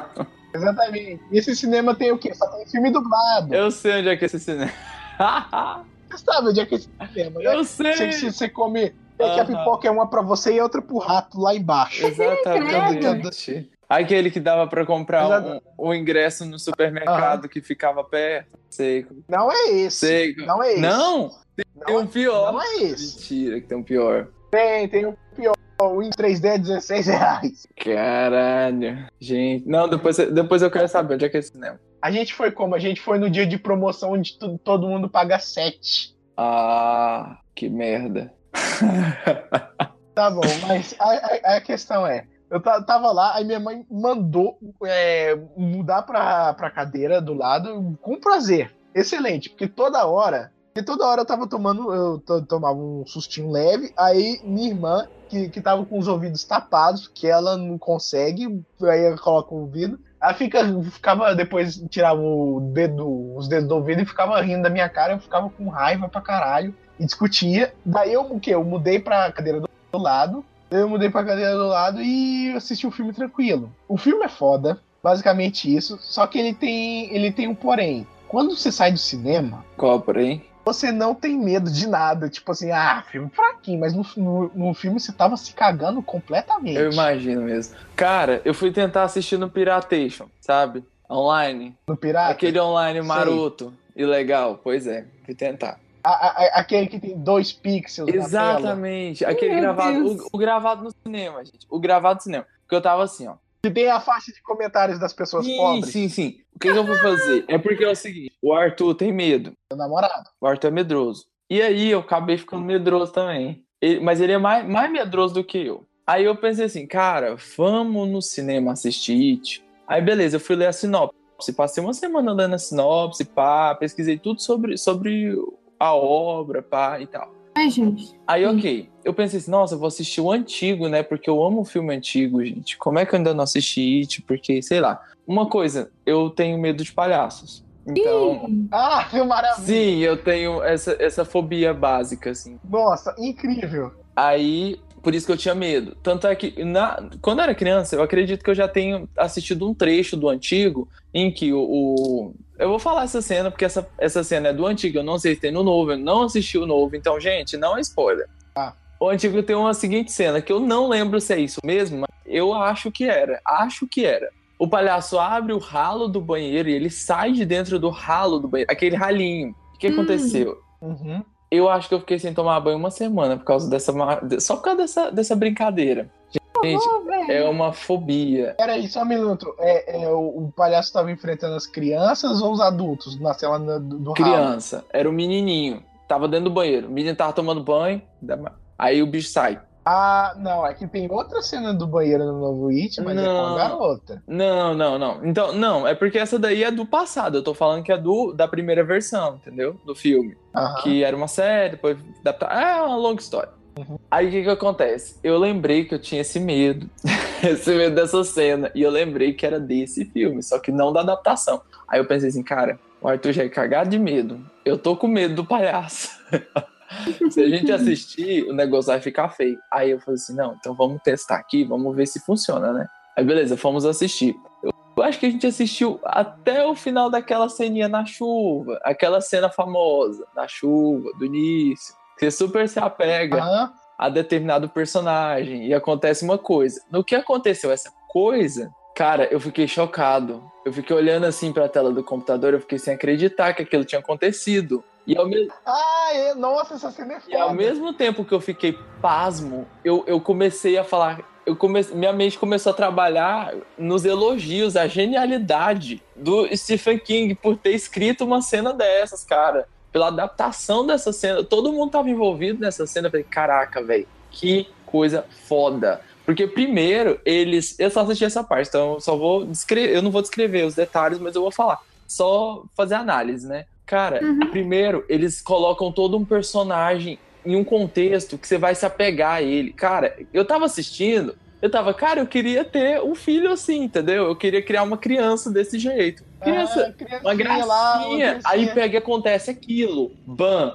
S2: (laughs)
S1: Exatamente. E esse cinema tem o quê? Só tem filme dublado.
S2: eu sei onde é que é esse cinema. (laughs)
S1: Você sabe onde é que é esse cinema, né?
S2: eu sei.
S1: Você, você, você come. É que a pipoca é uma pra você e outra pro rato lá embaixo.
S2: Exatamente. Aquele que dava pra comprar um, o ingresso no supermercado que ficava perto. Sei.
S1: Não é esse.
S2: Sei.
S1: Não é esse.
S2: Não! Tem
S1: não,
S2: um pior.
S1: não é esse.
S2: Mentira, que tem um pior.
S1: Tem, tem o pior. O em 3D é 16 reais.
S2: Caralho. Gente. Não, depois, depois eu quero saber onde é que é esse cinema.
S1: A gente foi como? A gente foi no dia de promoção onde tu- todo mundo paga 7.
S2: Ah, que merda. (laughs)
S1: Tá bom, mas a, a- a questão é. Eu ta- tava lá, aí minha mãe mandou é, mudar pra, pra cadeira do lado com prazer. Excelente, porque toda hora. Porque toda hora eu tava tomando. Eu to- tomava um sustinho leve, aí minha irmã, que, que tava com os ouvidos tapados, que ela não consegue, aí ela coloca o ouvido. Ela fica, ficava, depois tirava o dedo, os dedos do ouvido e ficava rindo da minha cara, eu ficava com raiva pra caralho e discutia. Daí eu o quê? Eu mudei pra cadeira do lado. Eu mudei pra cadeira do lado e assisti o filme tranquilo. O filme é foda, basicamente isso, só que ele tem, ele tem um porém. Quando você sai do cinema,
S2: Qual, porém?
S1: você não tem medo de nada. Tipo assim, ah, filme fraquinho, mas no, no, no filme você tava se cagando completamente.
S2: Eu imagino mesmo. Cara, eu fui tentar assistir no Piratation, sabe? Online.
S1: No Pirata.
S2: Aquele online maroto e legal. Pois é, fui tentar.
S1: A- a- aquele que tem dois pixels na tela.
S2: Exatamente. Aquele
S3: Meu
S2: gravado. O, o gravado no cinema, gente. O gravado no cinema. Porque eu tava assim, ó.
S1: Que tem a faixa de comentários das pessoas
S2: Sim,
S1: pobres.
S2: sim, sim. O que, que eu vou fazer? É porque é o seguinte: o Arthur tem medo.
S1: Meu namorado.
S2: O Arthur é medroso. E aí eu acabei ficando medroso também. Ele- mas ele é mais, mais medroso do que eu. Aí eu pensei assim, cara, vamos no cinema assistir It. Aí beleza, eu fui ler a sinopse. Passei uma semana lendo a sinopse, pá, pesquisei tudo sobre, sobre a obra, pá, e tal.
S3: Ai, gente.
S2: Aí,
S3: Sim.
S2: ok. Eu pensei assim, nossa, eu vou assistir o antigo, né? Porque eu amo o filme antigo, gente. Como é que eu ainda não assisti It? Porque, sei lá. Uma coisa, eu tenho medo de palhaços. Então,
S3: Ih,
S1: Ah, que maravilha.
S2: sim, eu tenho essa, essa fobia básica, assim.
S1: Nossa, incrível.
S2: Aí, por isso que eu tinha medo. Tanto é que, na, quando eu era criança, eu acredito que eu já tenho assistido um trecho do antigo em que o. o- eu vou falar essa cena, porque essa, essa cena é do antigo, eu não sei se tem no novo, eu não assisti o novo, então, gente, não é spoiler.
S1: Ah.
S2: O antigo tem uma seguinte cena, que eu não lembro se é isso mesmo, mas eu acho que era. Acho que era. O palhaço abre o ralo do banheiro e ele sai de dentro do ralo do banheiro, aquele ralinho. O que
S3: Hum.
S2: aconteceu?
S1: Uhum.
S2: Eu acho que eu fiquei sem tomar banho uma semana por causa dessa. Só por causa dessa, dessa brincadeira. Gente,
S3: velho.
S2: é uma fobia.
S1: Peraí, só um minuto. É, é, o, o palhaço estava enfrentando as crianças ou os adultos na cela do, do ralo?
S2: Criança, era o menininho. Tava dentro do banheiro. O menino tava tomando banho. Aí o bicho sai.
S1: Ah, não, é que tem outra cena do banheiro no novo It, mas é com
S2: Não.
S1: a garota.
S2: Não, não, não. Então, não, é porque essa daí é do passado. Eu tô falando que é do da primeira versão, entendeu? Do filme. Que era uma série, depois adaptar. É uma longa história. Aí o que que acontece? Eu lembrei que eu tinha esse medo, (laughs) esse medo dessa cena, e eu lembrei que era desse filme, só que não da adaptação. Aí eu pensei assim, cara, o Arthur já é cagado de medo. Eu tô com medo do palhaço. (laughs) Se a gente assistir, o negócio vai ficar feio. Aí eu falei assim, não, então vamos testar aqui, vamos ver se funciona, né? Aí beleza, fomos assistir. Eu acho que a gente assistiu até o final daquela ceninha na chuva, aquela cena famosa da chuva, do início. Você super se apega
S1: Aham.
S2: a determinado personagem e acontece uma coisa. No que aconteceu essa coisa, cara, eu fiquei chocado. Eu fiquei olhando assim pra tela do computador, eu fiquei sem acreditar que aquilo tinha acontecido. E ao, me-
S1: Ah, é, nossa, essa cena é
S2: e ao
S1: foda.
S2: mesmo tempo que eu fiquei pasmo, eu, eu comecei a falar. Eu comecei, minha mente começou a trabalhar nos elogios, a genialidade do Stephen King por ter escrito uma cena dessas, cara. Pela adaptação dessa cena. Todo mundo tava envolvido nessa cena. Eu falei, caraca, velho, que coisa foda. Porque primeiro, eles. Eu só assisti essa parte, então eu só vou descrever. Eu não vou descrever os detalhes, mas eu vou falar. Só fazer análise, né? Cara,
S3: Uhum.
S2: primeiro, eles colocam todo um personagem em um contexto que você vai se apegar a ele. Cara, eu tava assistindo, eu tava, cara, eu queria ter um filho assim, entendeu? Eu queria criar uma criança desse jeito. Criança,
S1: Ah,
S2: uma gracinha.
S1: lá, uma
S2: aí pega e acontece aquilo. Bam.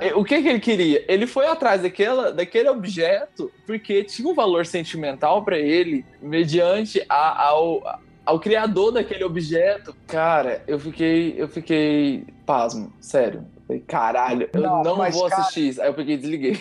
S2: É, O que, que ele queria? Ele foi atrás daquela, daquele objeto porque tinha um valor sentimental pra ele, mediante a- ao, ao criador daquele objeto. Cara, eu fiquei, eu fiquei pasmo, sério. Eu falei, caralho, eu
S1: Não,
S2: não, vou
S1: cara-
S2: assistir isso. Aí eu peguei e desliguei.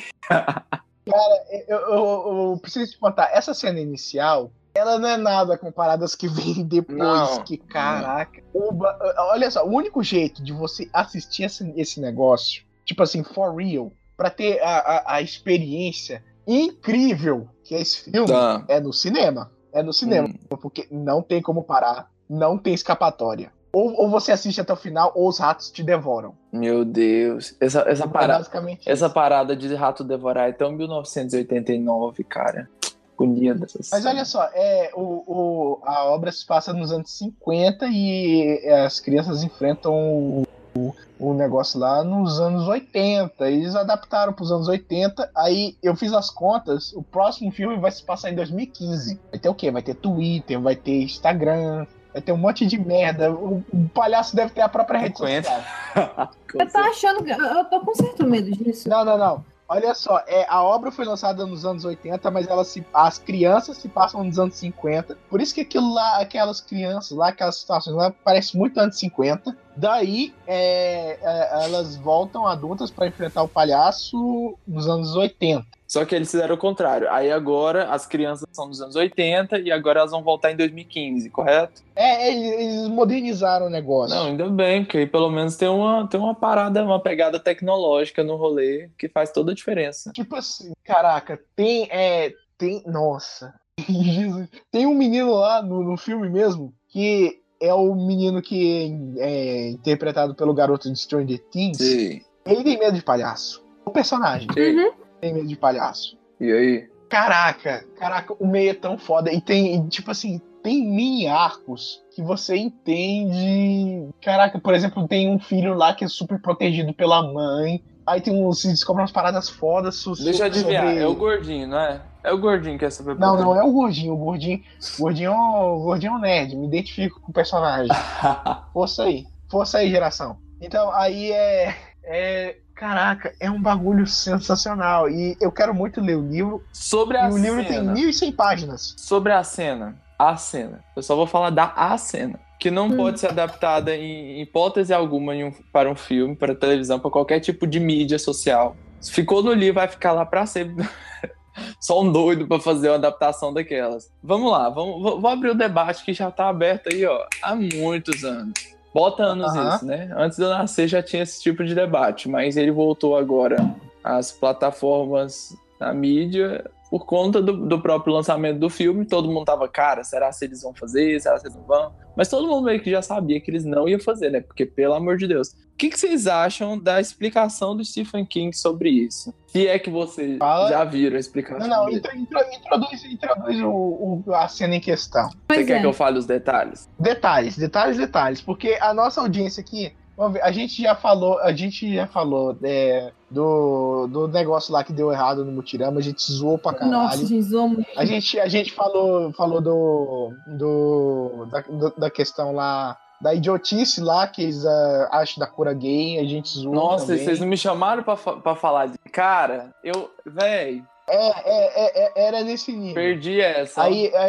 S1: Eu, eu- eu preciso te contar, essa cena inicial, ela não é nada comparada às que vêm (laughs) depois.
S2: Não.
S1: Que caraca. O ba- olha só, o único jeito de você assistir esse, esse negócio, tipo assim, for real, pra ter a, a, a experiência incrível que é esse filme,
S2: Tá.
S1: é no cinema. É no cinema.
S2: Hum.
S1: Porque não tem como parar, não tem escapatória. Ou, ou você assiste até o final, ou os ratos te devoram.
S2: Meu Deus. Essa, essa,
S1: É
S2: parada, essa
S1: isso.
S2: parada de rato devorar é tão 1989, cara. Dessa
S1: Mas olha só, é, o, o- a obra se passa nos anos 50 e as crianças enfrentam o, o, o negócio lá nos anos 80. Eles adaptaram para os anos 80. Aí eu fiz as contas. O próximo filme vai se passar em 2015. Vai ter o quê? Vai ter Twitter, vai ter Instagram. Vai ter um monte de merda. O, o palhaço deve ter a própria rede
S2: 50.
S1: social. (laughs)
S3: Eu tô achando que. Eu eu tô com certo medo disso.
S1: Não, não, não. Olha só, é, a obra foi lançada nos anos 80, mas ela se, as crianças se passam nos anos 50. Por isso que aquilo lá, aquelas crianças lá, aquelas situações lá, parece muito anos 50. Daí, é, é, elas voltam adultas para enfrentar o palhaço nos anos 80.
S2: Só que eles fizeram o contrário. Aí agora as crianças são dos anos 80 e agora elas vão voltar em 2015, correto?
S1: É, eles, eles modernizaram o negócio.
S2: Não, ainda bem, porque aí pelo menos tem uma, tem uma parada, uma pegada tecnológica no rolê que faz toda a diferença.
S1: Tipo assim, caraca, tem. É, tem. Nossa. (laughs) Tem um menino lá no, no filme mesmo que é o menino que é interpretado pelo garoto de Stranger Things.
S2: Sim.
S1: Ele tem medo de palhaço. O personagem
S3: Uhum.
S1: Tem medo de palhaço.
S2: E aí?
S1: Caraca, caraca, o meio é tão foda. E tem, tipo assim, tem mini arcos que você entende. Caraca, por exemplo, tem um filho lá que é super protegido pela mãe. Aí tem uns, se descobre umas paradas fodas. su-
S2: Deixa eu adivinhar,
S1: sobre-
S2: é o gordinho, não é? É o gordinho que é super
S1: Não, não é o gordinho. O gordinho, o gordinho, é o gordinho é um nerd. Me identifico com o personagem. (laughs) Força aí. Força aí, geração. Então, aí é. é caraca, é um bagulho sensacional. E eu quero muito ler o livro.
S2: Sobre
S1: E
S2: a
S1: o livro tem
S2: cena.
S1: 1.100 páginas.
S2: Sobre a cena. A cena. Eu só vou falar da a cena. Que não
S3: Hum.
S2: pode ser adaptada em hipótese alguma um- para um filme, para televisão, para qualquer tipo de mídia social. Se ficou no livro, vai ficar lá para sempre. (laughs) Só um doido para fazer uma adaptação daquelas. Vamos lá, vamos, vou abrir o debate que já tá aberto aí, ó, há muitos anos. Bota anos
S1: Aham.
S2: isso, né? Antes de eu nascer já tinha esse tipo de debate, mas ele voltou agora às plataformas da mídia por conta do, do próprio lançamento do filme. Todo mundo tava, cara, será se eles vão fazer? Será se eles não vão? Mas todo mundo meio que já sabia que eles não iam fazer, né? Porque, pelo amor de Deus. O que, que vocês acham da explicação do Stephen King sobre isso? Se é que vocês
S1: Fala.
S2: já viram a explicação
S1: Não, não,
S2: dele.
S1: intro- intro- introduz, introduz o, o- a cena em questão.
S2: Você
S3: Pois
S2: quer
S3: é.
S2: que eu fale os detalhes?
S1: Detalhes, detalhes, detalhes. Porque a nossa audiência aqui, a gente já falou, a gente já falou é, do, do negócio lá que deu errado no Mutirama, a gente zoou pra caralho.
S3: Nossa, gente, zoou muito.
S1: A gente, a gente falou, falou do, do, da, do- da questão lá, da idiotice lá que eles ah, acham da cura gay, a gente zoou
S2: Nossa,
S1: também.
S2: vocês não me chamaram pra, fa- pra falar de. Cara, eu. Véi,
S1: É, é, é, é, era nesse nível.
S2: perdi essa.
S1: Aí é,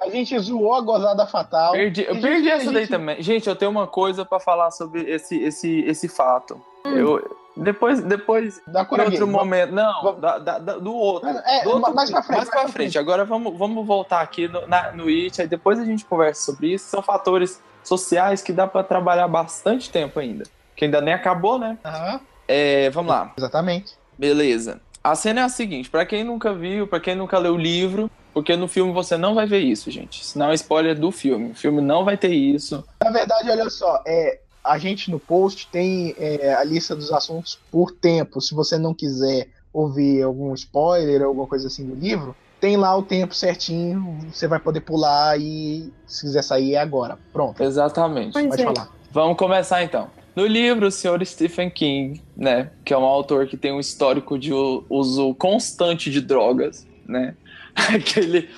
S1: a gente zoou a gozada fatal.
S2: Perdi, eu perdi
S1: gente-
S2: essa
S1: a
S2: daí
S1: gente-
S2: também. Gente, eu tenho uma coisa pra falar sobre esse, esse, esse fato.
S3: Hum.
S2: Eu, depois, depois,
S1: Da
S2: em outro momento. Não,
S1: Vamos-
S2: da- da- da- do outro.
S1: É,
S2: Do outro-
S1: mais pra frente.
S2: Mais pra frente. Agora vamos, vamos voltar aqui no, na, no It, aí depois a gente conversa sobre isso. São fatores sociais que dá pra trabalhar bastante tempo ainda. Que ainda nem acabou, né?
S1: Aham,
S2: É, vamos lá.
S1: exatamente.
S2: Beleza. A cena é a seguinte, pra quem nunca viu, pra quem nunca leu o livro, porque no filme você não vai ver isso, gente. Senão é spoiler do filme. O filme não vai ter isso.
S1: Na verdade, olha só, é, a gente no post tem é, a lista dos assuntos por tempo. Se você não quiser ouvir algum spoiler, alguma coisa assim do livro, tem lá o tempo certinho. Você vai poder pular e se quiser sair é agora. Pronto,
S2: Exatamente.
S3: Pois
S1: pode
S3: é.
S1: falar.
S2: Vamos começar então. No livro, o senhor Stephen King, né, que é um autor que tem um histórico de uso constante de drogas, né? Aquele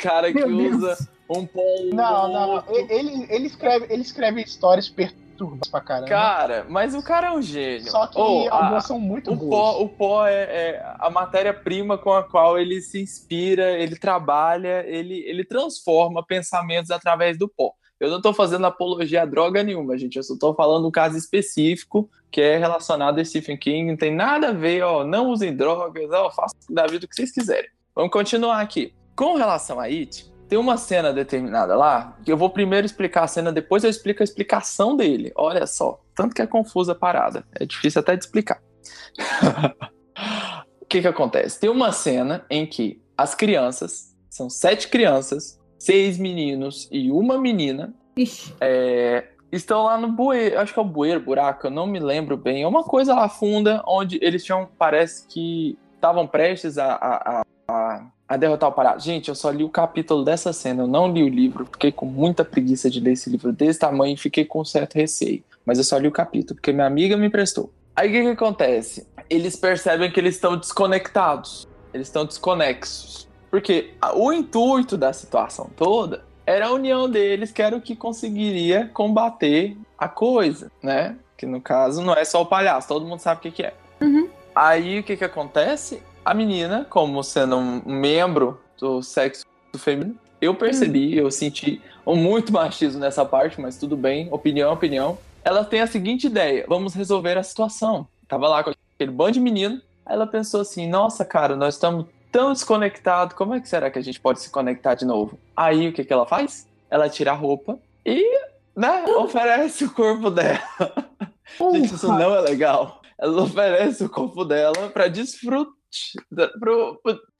S2: cara que
S3: Meu Deus.
S2: usa um pão.
S1: Não, não, não. Ele, ele, escreve, ele escreve histórias perturbadas pra caramba.
S2: Cara, mas o cara é um gênio.
S1: Só que
S2: Oh, a-
S1: algumas são muito
S2: O
S1: boas.
S2: pó, o pó é, é a matéria-prima com a qual ele se inspira, ele trabalha, ele, ele transforma pensamentos através do pó. Eu não estou fazendo apologia a droga nenhuma, gente. Eu só estou falando um caso específico que é relacionado a Stephen King. Não tem nada a ver, ó. Não usem drogas, ó. Façam da vida o que vocês quiserem. Vamos continuar aqui. Com relação a It, tem uma cena determinada lá que eu vou primeiro explicar a cena, depois eu explico a explicação dele. Olha só, tanto que é confusa a parada. É difícil até de explicar. (laughs) o que que acontece? Tem uma cena em que as crianças, são sete crianças, seis meninos e uma menina, é, estão lá no bueiro, acho que é o bueiro, buraco, eu não me lembro bem. É uma coisa lá funda, onde eles tinham, parece que estavam prestes a, a, a, a- a derrotar o parado. Gente, eu só li o capítulo dessa cena, eu não li o livro, fiquei com muita preguiça de ler esse livro desse tamanho e fiquei com um certo receio. Mas eu só li o capítulo, porque minha amiga me emprestou. Aí o que, que acontece? Eles percebem que eles estão desconectados. Eles estão desconexos. Porque o intuito da situação toda era a união deles que era o que conseguiria combater a coisa, né? Que no caso não é só o palhaço, todo mundo sabe o que, que é.
S3: Uhum.
S2: Aí o que que acontece? A menina, como sendo um membro do sexo feminino, eu percebi, eu senti muito machismo nessa parte, mas tudo bem, opinião, opinião. Ela tem a seguinte ideia: vamos resolver a situação. Tava lá com aquele bando de menino, aí ela pensou assim: nossa, cara, nós estamos tão desconectados, como é que será que a gente pode se conectar de novo? Aí o que que ela faz? Ela tira a roupa e, né, oferece o corpo dela. (laughs) Gente, isso não é legal. Ela oferece o corpo dela para desfrute,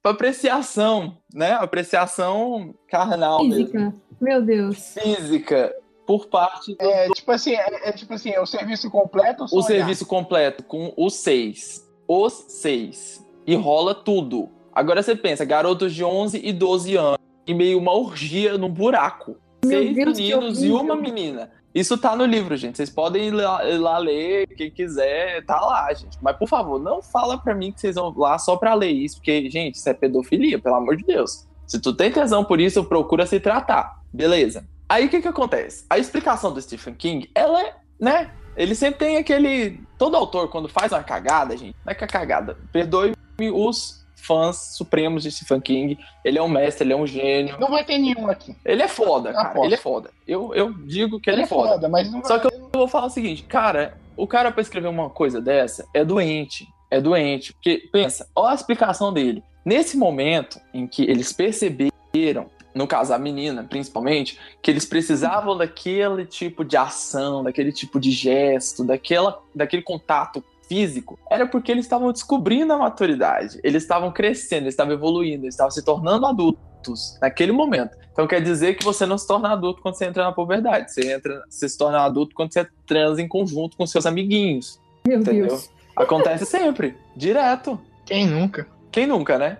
S2: pra apreciação, né? Apreciação carnal mesmo,
S3: Física. Meu Deus.
S2: física, por parte do
S1: É tipo assim, é, é tipo assim, é o serviço completo ou só
S2: o
S1: olhar?
S2: serviço completo com os seis. Os seis. E rola tudo. Agora você pensa, garotos de 11 e 12 anos. E meio uma orgia num buraco. Seis
S3: Deus,
S2: meninos e uma menina. Isso tá no livro, gente. Vocês podem ir lá, ir lá ler, quem quiser, tá lá, gente. Mas, por favor, não fala pra mim que vocês vão lá só pra ler isso, porque, gente, isso é pedofilia, pelo amor de Deus. Se tu tem tesão por isso, procura se tratar. Beleza. Aí o que que acontece? A explicação do Stephen King, ela é, né? Ele sempre tem aquele. Todo autor, quando faz uma cagada, gente, não é que é cagada. Perdoe-me os fãs supremos de Stephen King. Ele é um mestre, ele é um gênio.
S1: Não vai ter nenhum aqui.
S2: Ele é foda, cara.
S1: aposto.
S2: Ele é foda. Eu, eu digo que ele, é foda.
S1: mas não
S2: Só que eu vou falar o seguinte, cara, o cara pra escrever uma coisa dessa é doente. É doente. Porque, pensa, olha a explicação dele. Nesse momento em que eles perceberam, no caso a menina principalmente, que eles precisavam daquele tipo de ação, daquele tipo de gesto, daquela, daquele contato físico, era porque eles estavam descobrindo a maturidade. Eles estavam crescendo, eles estavam evoluindo, eles estavam se tornando adultos naquele momento. Então quer dizer que você não se torna adulto quando você entra na puberdade. Você entra, você se torna adulto quando você transa em conjunto com seus amiguinhos.
S3: Meu
S2: Entendeu?
S3: Deus.
S2: Acontece sempre, direto.
S1: Quem nunca?
S2: Quem nunca, né?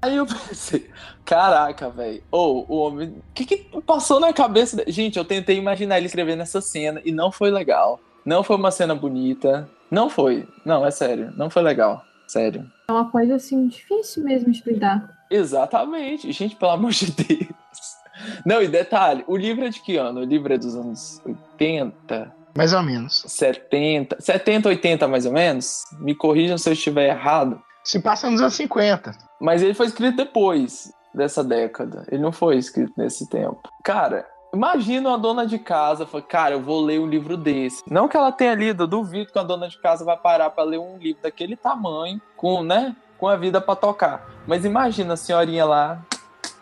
S2: Aí eu pensei, caraca, velho. Ou o homem. O que, que passou na cabeça? Gente, eu tentei imaginar ele escrevendo essa cena e não foi legal. Não foi uma cena bonita. Não foi. Não, é sério. Não foi legal. Sério.
S3: É uma coisa assim difícil mesmo de lidar.
S2: Exatamente. Gente, pelo amor de Deus. Não, e detalhe, o livro é de que ano? O livro é dos anos 80,
S1: Mais ou menos.
S2: 70, 70, 80 mais ou menos? Me corrijam se eu estiver errado.
S1: Se passa nos anos 50.
S2: Mas ele foi escrito depois dessa década. Ele não foi escrito nesse tempo. Cara, imagina uma dona de casa, fala, cara, eu vou ler um livro desse. Não que ela tenha lido, eu duvido que a dona de casa vai parar pra ler um livro daquele tamanho, com, né, com a vida pra tocar. Mas imagina a senhorinha lá,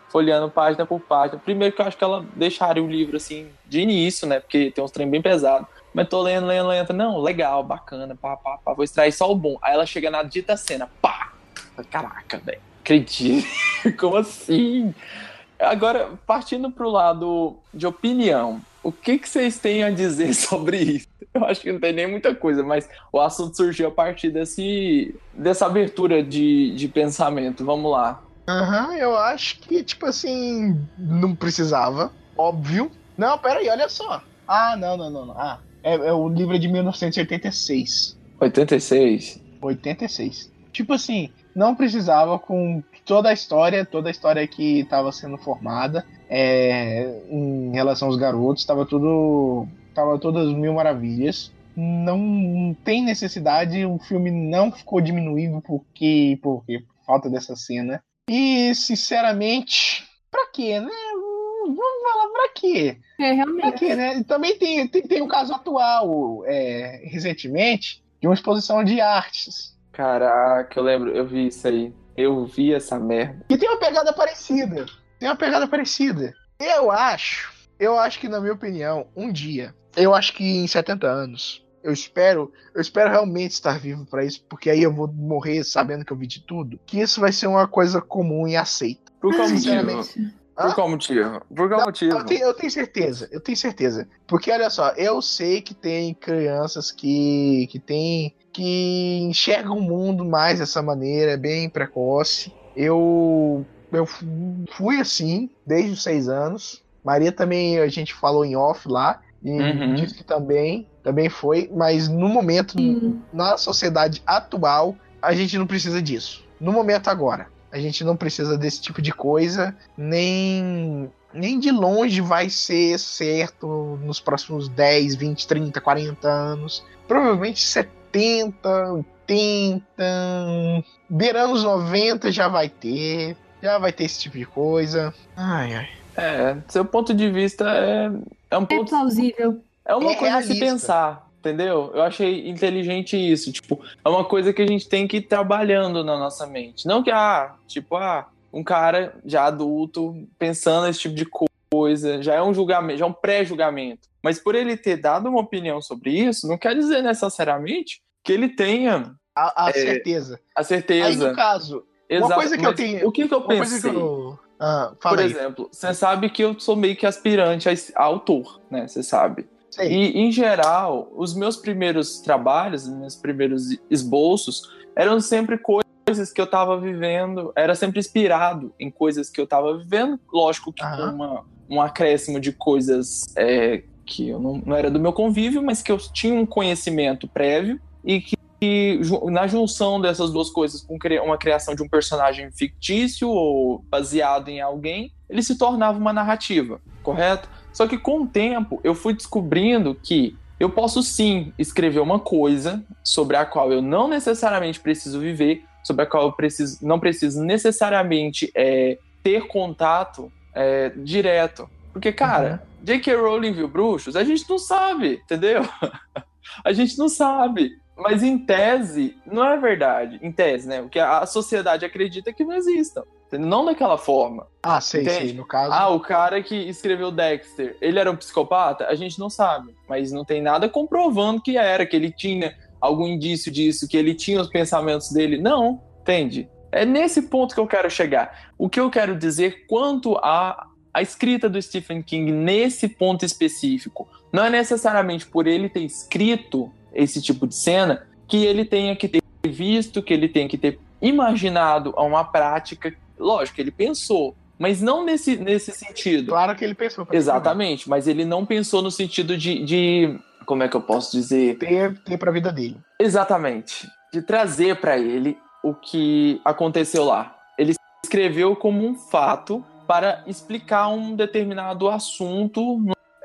S2: folheando página por página. Primeiro que eu acho que ela deixaria o livro assim de início, né? Porque tem uns trem bem pesado. Mas tô lendo, lendo, lendo. Não, legal, bacana, pá, pá, pá. Vou extrair só o bom. Aí ela chega na dita cena, pá! Caraca, velho. Acredito. (laughs) Como assim? Agora, partindo pro lado de opinião, o que, que vocês têm a dizer (laughs) sobre isso? Eu acho que não tem nem muita coisa, mas o assunto surgiu a partir desse, dessa abertura de, de pensamento. Vamos lá.
S1: Aham, eu acho que, tipo assim, não precisava. Óbvio. Não, peraí, olha só. Ah, não, não, não, não. Ah, é, é o livro de 1986.
S2: 86.
S1: 86. Tipo assim, não precisava com toda a história, toda a história que estava sendo formada é, em relação aos garotos, estava tudo. Tava todas mil maravilhas. Não tem necessidade, o filme não ficou diminuído porque, porque por falta dessa cena. E, sinceramente, pra quê, né? Vamos falar pra quê?
S3: É,
S1: Pra
S3: realmente.
S1: quê, né? Também tem, tem, tem um caso atual, é, recentemente, de uma exposição de artes.
S2: Caraca, eu lembro, eu vi isso aí. Eu vi essa merda.
S1: Que tem uma pegada parecida. Tem uma pegada parecida. Eu acho, eu acho que, na minha opinião, um dia, eu acho que em 70 anos, eu espero, eu espero realmente estar vivo pra isso, porque aí eu vou morrer sabendo que eu vi de tudo, que isso vai ser uma coisa comum e aceita.
S2: Por qual motivo? Por qual motivo? Por qual motivo?
S1: Eu tenho, eu tenho certeza, eu tenho certeza. Porque olha só, eu sei que tem crianças que que tem que enxergam o mundo mais dessa maneira, bem precoce. Eu eu fu- fui assim desde os seis anos. Maria também a gente falou em off lá e
S2: Uhum.
S1: disse que também também foi, mas no momento
S3: Sim.
S1: na sociedade atual, a gente não precisa disso. No momento agora, a gente não precisa desse tipo de coisa, nem nem de longe vai ser certo nos próximos 10, 20, 30, 40 anos. Provavelmente 70, 80, beirando os 90 já vai ter. Já vai ter esse tipo de coisa. Ai, ai.
S2: É, seu ponto de vista é, é um
S3: É
S2: ponto.
S3: plausível.
S2: É uma
S1: É
S2: coisa a se
S1: realista.
S2: pensar, entendeu? Eu achei inteligente isso. Tipo, é uma coisa que a gente tem que ir trabalhando na nossa mente. Não que, ah, tipo, ah, um cara já adulto pensando esse tipo de coisa, já é um julgamento, já é um pré-julgamento. Mas por ele ter dado uma opinião sobre isso, não quer dizer necessariamente que ele tenha
S1: A, a
S2: É,
S1: certeza.
S2: a
S1: Aí,
S2: certeza.
S1: no caso,
S2: Exato,
S1: coisa que eu tenho-
S2: O que, que eu
S1: uma
S2: pensei?
S1: que eu. Ah,
S2: Por
S1: aí.
S2: exemplo, você sabe que eu sou meio que aspirante a a autor, né? Você sabe. E, em geral, os meus primeiros trabalhos, os meus primeiros esboços, eram sempre coisas que eu estava vivendo, era sempre inspirado em coisas que eu estava vivendo, lógico que
S1: Aham.
S2: uma, um acréscimo de coisas é, que eu não, não era do meu convívio, mas que eu tinha um conhecimento prévio e que, que na junção dessas duas coisas com uma criação de um personagem fictício ou baseado em alguém, ele se tornava uma narrativa, correto? Só que com o tempo eu fui descobrindo que eu posso sim escrever uma coisa sobre a qual eu não necessariamente preciso viver, sobre a qual eu preciso, não preciso necessariamente é, ter contato é, direto. Porque, cara, J.K. Rowling viu bruxos? A gente não sabe, entendeu? (laughs) a gente não sabe. Mas em tese, não é verdade. Em tese, né? O que a sociedade acredita que não existam. Não daquela forma.
S1: Ah, sei,
S2: Entende?
S1: sei. No caso.
S2: Ah, o cara que escreveu Dexter, ele era um psicopata? A gente não sabe. Mas não tem nada comprovando que era, que ele tinha algum indício disso, que ele tinha os pensamentos dele. Não, entende? É nesse ponto que eu quero chegar. O que eu quero dizer quanto à a escrita do Stephen King nesse ponto específico, não é necessariamente por ele ter escrito esse tipo de cena que ele tenha que ter visto, que ele tenha que ter imaginado a uma prática. Lógico, ele pensou, mas não nesse, nesse sentido.
S1: Claro que ele pensou.
S2: Exatamente, mas ele não pensou no sentido de, de- como é que eu posso dizer?
S1: Ter, ter pra vida dele.
S2: Exatamente, de trazer para ele o que aconteceu lá. Ele escreveu como um fato para explicar um determinado assunto.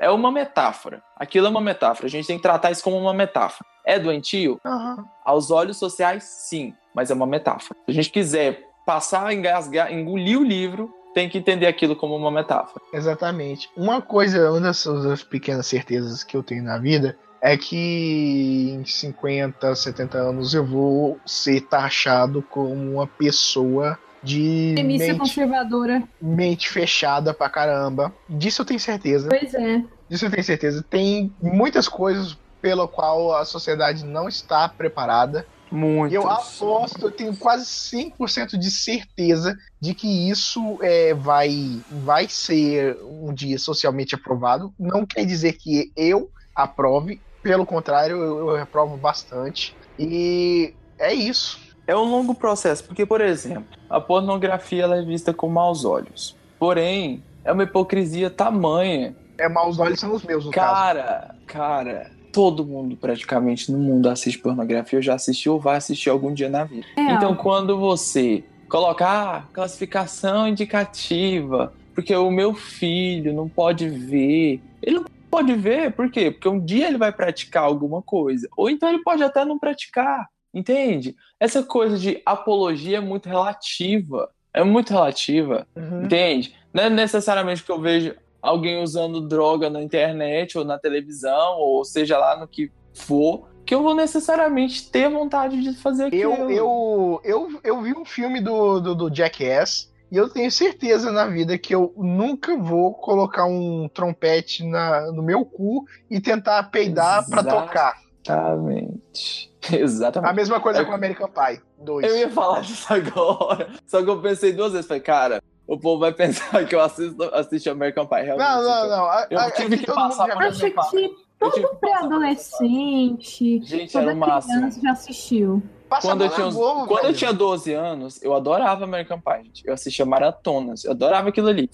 S2: É uma metáfora. Aquilo é uma metáfora. A gente tem que tratar isso como uma metáfora. É doentio?
S1: Aham.
S2: Aos olhos sociais, sim, mas é uma metáfora. Se a gente quiser passar, engasgar, engolir o livro, tem que entender aquilo como uma metáfora.
S1: Exatamente. Uma coisa, uma das, das pequenas certezas que eu tenho na vida é que em 50, 70 anos eu vou ser taxado como uma pessoa de
S3: Premissa
S1: mente,
S3: conservadora.
S1: mente fechada pra caramba. Disso eu tenho certeza.
S3: Pois é.
S1: Disso eu tenho certeza. Tem muitas coisas pela qual a sociedade não está preparada.
S2: Muito.
S1: E eu aposto, eu tenho quase 100% de certeza de que isso é, vai, vai ser um dia socialmente aprovado. Não quer dizer que eu aprove, pelo contrário, eu, eu aprovo bastante. E é isso.
S2: É um longo processo, porque, por exemplo, a pornografia ela é vista com maus olhos. Porém, é uma hipocrisia tamanha.
S1: É maus olhos são os meus, no caso.
S2: Cara, cara, todo mundo praticamente no mundo assiste pornografia, ou já assistiu ou vai assistir algum dia na vida.
S3: É,
S2: Então,
S3: ó.
S2: quando você coloca ah, classificação indicativa, porque o meu filho não pode ver, ele não pode ver, por quê? Porque um dia ele vai praticar alguma coisa, ou então ele pode até não praticar, entende? Essa coisa de apologia é muito relativa, é muito relativa.
S1: Uhum.
S2: Entende? Não é necessariamente que eu vejo alguém usando droga na internet ou na televisão, ou seja lá no que for, que eu vou necessariamente ter vontade de fazer aquilo.
S1: Eu, eu, eu, eu vi um filme do, do, do Jackass e eu tenho certeza na vida que eu nunca vou colocar um trompete na, no meu cu e tentar peidar pra
S2: Exato.
S1: tocar. (laughs)
S2: Exatamente.
S1: A
S2: Exatamente.
S1: mesma coisa
S2: É-
S1: com American Pie 2.
S2: Eu ia falar disso agora, só que eu pensei duas vezes, falei, cara, o povo vai (laughs) pensar que eu assisto, assisto American Pie. Realmente,
S1: Não, não, não. A-
S2: Eu
S1: a-
S2: tive que passar por
S3: Acho
S1: American Pie.
S3: que todo pré-adolescente,
S2: Gente, era
S3: toda
S2: o máximo.
S3: criança já assistiu.
S1: Passa
S2: Quando eu,
S1: na
S2: tinha, uns-
S1: Globo,
S2: quando eu
S1: velho.
S2: tinha 12 anos, eu adorava American Pie, gente. Eu assistia maratonas, eu adorava aquilo ali.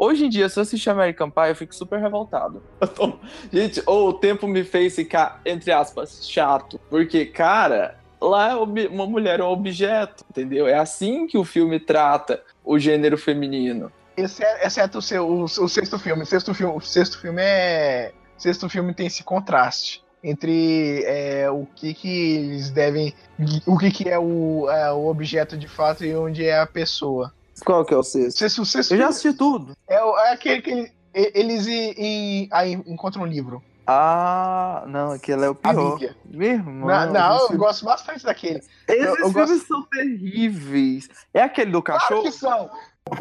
S2: Hoje em dia, se eu assistir American Pie, eu fico super revoltado. (laughs) Tô- Gente, ou o tempo me fez ficar, entre aspas, chato. Porque, cara, lá é uma mulher é um objeto, entendeu? É assim que o filme trata o gênero feminino.
S1: Exceto, exceto o, seu, o, o sexto filme. O sexto filme, o sexto filme é. O sexto filme tem esse contraste entre é, o que, que eles devem. O que, que é o, é o objeto de fato e onde é a pessoa.
S2: Qual que é o sexto?
S1: Sexto, sexto
S2: Eu já assisti tudo.
S1: é, é aquele que ele- eles e- e- aí encontram um livro.
S2: Ah, não, aquele é o
S1: A
S2: pior. Irmão.
S1: não, não, eu gosto bastante daquele.
S2: Esses
S1: eu- eu
S2: filmes
S1: gosto-
S2: são terríveis. É aquele do
S1: Claro
S2: cachorro?
S1: que são.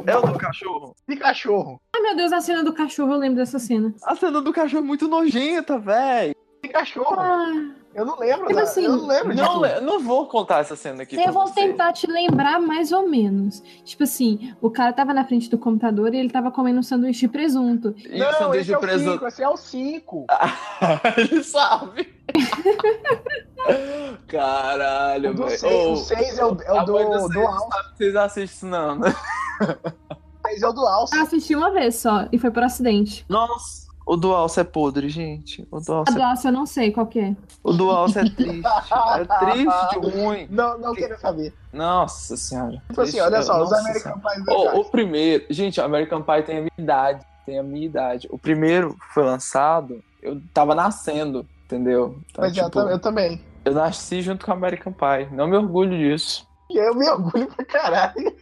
S2: É o do cachorro?
S1: De cachorro.
S3: Ai, meu Deus, a cena do cachorro, eu lembro dessa cena.
S2: A cena do cachorro é muito nojenta, velho.
S1: De cachorro.
S3: Ah,
S1: Eu não lembro.
S3: Tipo
S1: da-
S3: assim,
S1: eu não lembro
S2: Não,
S1: disso.
S2: le- não vou contar essa cena aqui.
S3: eu vou
S2: você.
S3: tentar te lembrar mais ou menos. Tipo assim, o cara tava na frente do computador e ele tava comendo um sanduíche de presunto.
S2: E
S1: Não,
S2: sanduíche
S1: esse é
S2: de
S1: o
S2: presunto.
S1: 5, esse é o 5. (laughs)
S2: Ele sabe. (laughs) Caralho, velho.
S1: 6 o seis é o, é o do,
S2: mãe
S1: do,
S2: do
S1: Alce.
S2: sabe que Vocês assistem isso, não, né?
S1: O seis é o do Alce.
S3: Eu assisti uma vez só e foi por acidente.
S2: Nossa, o do Alce é podre, gente. O do
S3: A
S2: Alce,
S3: do Alce eu não sei qual que é.
S2: o do Alce é triste. É triste, (laughs) ruim.
S1: Não, não quero saber.
S2: Nossa senhora.
S1: Tipo assim, olha só, os American Pie legais.
S2: o primeiro, gente, o American Pie tem a minha idade, tem a minha idade. O primeiro foi lançado, eu tava nascendo, entendeu? Então,
S1: Mas é, eu,
S2: tipo,
S1: tam- eu também.
S2: eu nasci junto com o American Pie. Não me orgulho disso.
S1: E eu me orgulho pra caralho.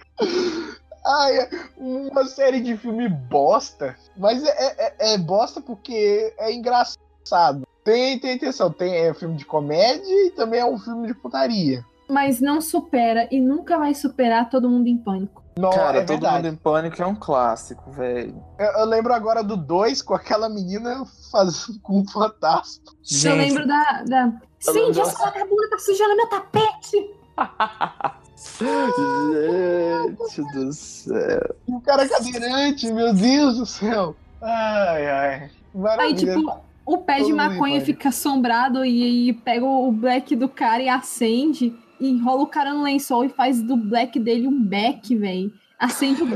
S1: Ai, é uma série de filme bosta. Mas é, é- é bosta porque é engraçado. Tem, tem intenção. Tem é um filme de comédia e também é um filme de putaria.
S3: Mas não supera e nunca vai superar Todo Mundo em Pânico.
S1: Não,
S2: Cara,
S1: é
S2: Todo
S1: verdade.
S2: Mundo em Pânico é um clássico, velho.
S1: Eu, eu lembro agora do 2 com aquela menina fazendo com um fantasma.
S3: Eu lembro da. da...
S2: Eu
S3: Sim,
S2: lembro
S3: essa vagabunda tá sujando meu tapete! (laughs)
S2: Gente do céu.
S1: E o cara cadeirante, meu Deus do céu. Ai, ai.
S3: Aí,
S1: Maravilha.
S3: tipo, o pé
S1: Todo
S3: de maconha fica assombrado e aí pega o black do cara e acende, e enrola o cara no lençol e faz do black dele um beck, velho. Acende o.